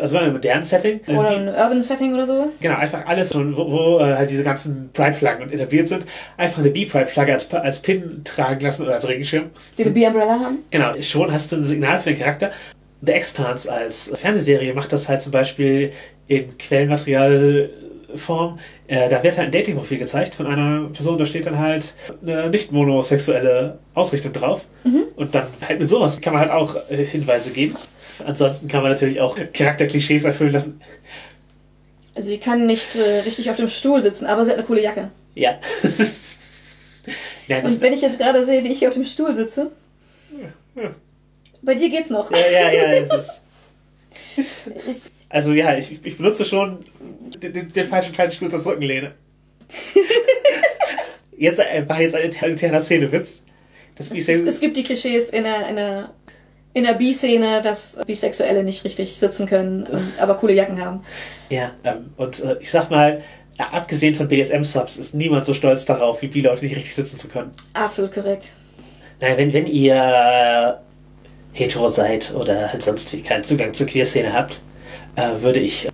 Also in einem modernen Setting. Äh, oder ein Urban Setting oder so. Genau, einfach alles, wo, wo äh, halt diese ganzen Pride-Flaggen etabliert sind. Einfach eine B-Pride-Flagge als, als Pin tragen lassen oder als Regenschirm. Die eine B-Umbrella haben? Genau, schon hast du ein Signal für den Charakter. The Expanse als Fernsehserie macht das halt zum Beispiel in Quellenmaterial Form. Äh, da wird halt ein Dating-Profil gezeigt von einer Person, da steht dann halt eine nicht monosexuelle Ausrichtung drauf. Mhm. Und dann halt mit sowas kann man halt auch äh, Hinweise geben. Ansonsten kann man natürlich auch Charakterklischees erfüllen lassen. Also sie kann nicht äh, richtig auf dem Stuhl sitzen, aber sie hat eine coole Jacke. Ja. ja Und wenn ich jetzt gerade sehe, wie ich hier auf dem Stuhl sitze. Ja, ja. Bei dir geht's noch. Ja, ja, ja. Ich, also ja, ich, ich benutze schon den, den falschen Schreibstuhl als Rückenlehne. jetzt äh, war jetzt ein interner Szenewitz. Das es, es, gibt die Klischees in der, in der, in der B-Szene, dass Bisexuelle nicht richtig sitzen können, und, aber coole Jacken haben. Ja, ähm, und äh, ich sag mal, abgesehen von BSM-Subs ist niemand so stolz darauf, wie B-Leute nicht richtig sitzen zu können. Absolut korrekt. Naja, wenn, wenn ihr hetero seid oder halt sonst keinen Zugang zur Queer-Szene habt, äh, würde ich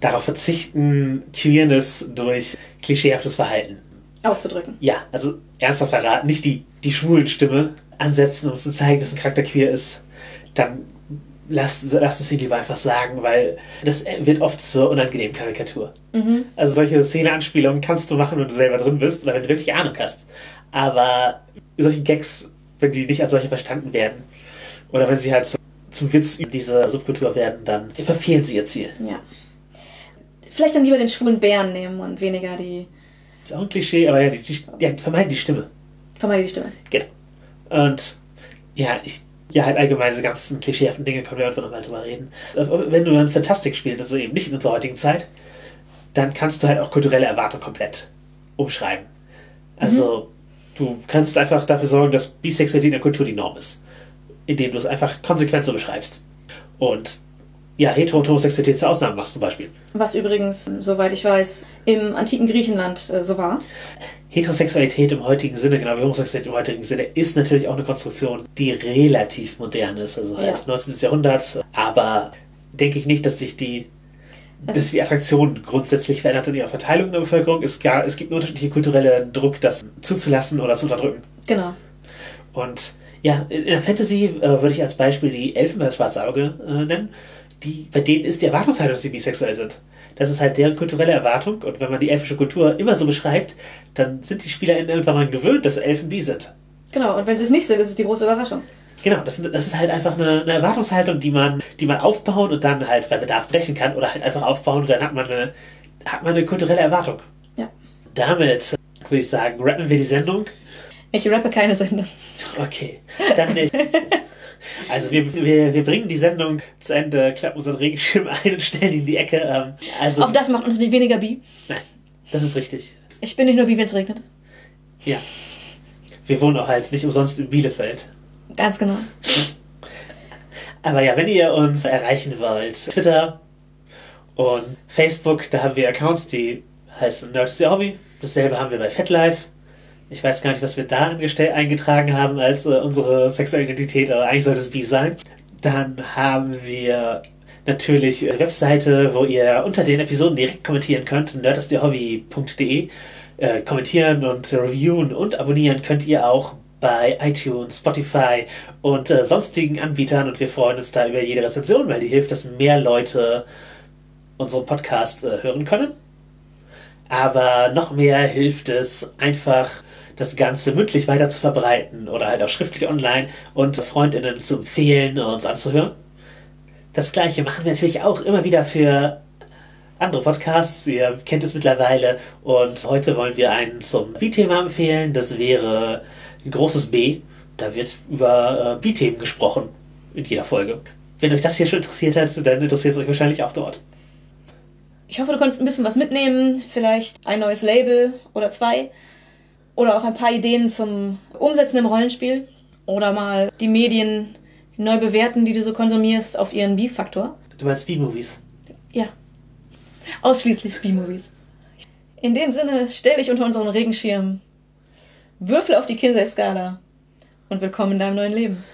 darauf verzichten, Queerness durch klischeehaftes Verhalten auszudrücken. Ja, also ernsthafter Rat, nicht die, die schwulen Stimme ansetzen, um zu zeigen, dass ein Charakter queer ist. Dann lasst, lasst es ihn lieber einfach sagen, weil das wird oft zur unangenehmen Karikatur. Mhm. Also solche Szeneanspielungen kannst du machen, wenn du selber drin bist oder wenn du wirklich Ahnung hast. Aber solche Gags, wenn die nicht als solche verstanden werden oder wenn sie halt so zum Witz dieser Subkultur werden, dann verfehlen sie ihr Ziel. Ja. Vielleicht dann lieber den schwulen Bären nehmen und weniger die. Das ist auch ein Klischee, aber ja, die, die, ja, vermeiden die Stimme. Vermeiden die Stimme. Genau. Und ja, ich, ja, halt allgemein diese ganzen klischeehaften Dinge können wir irgendwann nochmal drüber reden. Wenn du ein Fantastik spielst, also eben nicht in unserer heutigen Zeit, dann kannst du halt auch kulturelle Erwartungen komplett umschreiben. Also, mhm. du kannst einfach dafür sorgen, dass Bisexualität in der Kultur die Norm ist indem du es einfach konsequent so beschreibst. Und ja, Hetero- und Homosexualität zur Ausnahme machst zum Beispiel. Was übrigens, soweit ich weiß, im antiken Griechenland äh, so war. Heterosexualität im heutigen Sinne, genau wie Homosexualität im heutigen Sinne, ist natürlich auch eine Konstruktion, die relativ modern ist, also halt Ja. 19. Jahrhundert. Aber denke ich nicht, dass sich die, Es dass die Attraktion grundsätzlich verändert in ihrer Verteilung in der Bevölkerung. Es, gar, es gibt einen unterschiedlichen kulturellen Druck, das zuzulassen oder zu unterdrücken. Genau. Und ja, in der Fantasy äh, würde ich als Beispiel die Elfen bei Schwarze Auge äh, nennen. Die, bei denen ist die Erwartungshaltung, dass sie bisexuell sind. Das ist halt deren kulturelle Erwartung. Und wenn man die elfische Kultur immer so beschreibt, dann sind die SpielerInnen irgendwann mal gewöhnt, dass Elfen bi sind. Genau, und wenn sie es nicht sind, ist es die große Überraschung. Genau, das, das ist halt einfach eine, eine Erwartungshaltung, die man, die man aufbauen und dann halt bei Bedarf brechen kann oder halt einfach aufbauen und dann hat man eine, hat man eine kulturelle Erwartung. Ja. Damit äh, würde ich sagen, rappen wir die Sendung. Ich rappe keine Sendung. Okay, dann nicht. Also wir, wir, wir bringen die Sendung zu Ende, klappen unseren Regenschirm ein und stellen ihn in die Ecke. Ähm, also, Auch das macht uns nicht weniger bi. nein, das ist richtig. Ich bin nicht nur bi, wenn es regnet. Ja. Wir wohnen auch halt nicht umsonst in Bielefeld. Ganz genau. Aber ja, wenn ihr uns erreichen wollt, Twitter und Facebook, da haben wir Accounts, die heißen Nerd is your Hobby. Dasselbe haben wir bei FetLife. Ich weiß gar nicht, was wir da eingetragen haben als äh, unsere sexuelle Identität, aber eigentlich sollte es bi sein. Dann haben wir natürlich eine Webseite, wo ihr unter den Episoden direkt kommentieren könnt, nerdistyourhobby.de. Äh, kommentieren und reviewen und abonnieren könnt ihr auch bei iTunes, Spotify und äh, sonstigen Anbietern und wir freuen uns da über jede Rezension, weil die hilft, dass mehr Leute unseren Podcast äh, hören können. Aber noch mehr hilft es einfach, das Ganze mündlich weiter zu verbreiten oder halt auch schriftlich online und Freundinnen zu empfehlen, uns anzuhören. Das gleiche machen wir natürlich auch immer wieder für andere Podcasts. Ihr kennt es mittlerweile. Und heute wollen wir einen zum B-Thema empfehlen. Das wäre ein großes B. Da wird über äh, B-Themen gesprochen in jeder Folge. Wenn euch das hier schon interessiert hat, dann interessiert es euch wahrscheinlich auch dort. Ich hoffe, du konntest ein bisschen was mitnehmen. Vielleicht ein neues Label oder zwei. Oder auch ein paar Ideen zum Umsetzen im Rollenspiel. Oder mal die Medien neu bewerten, die du so konsumierst, auf ihren B-Faktor. Du meinst B-Movies? Ja. Ausschließlich B-Movies. In dem Sinne, stell dich unter unseren Regenschirm. Würfel auf die Kinsey-Skala. Und willkommen in deinem neuen Leben.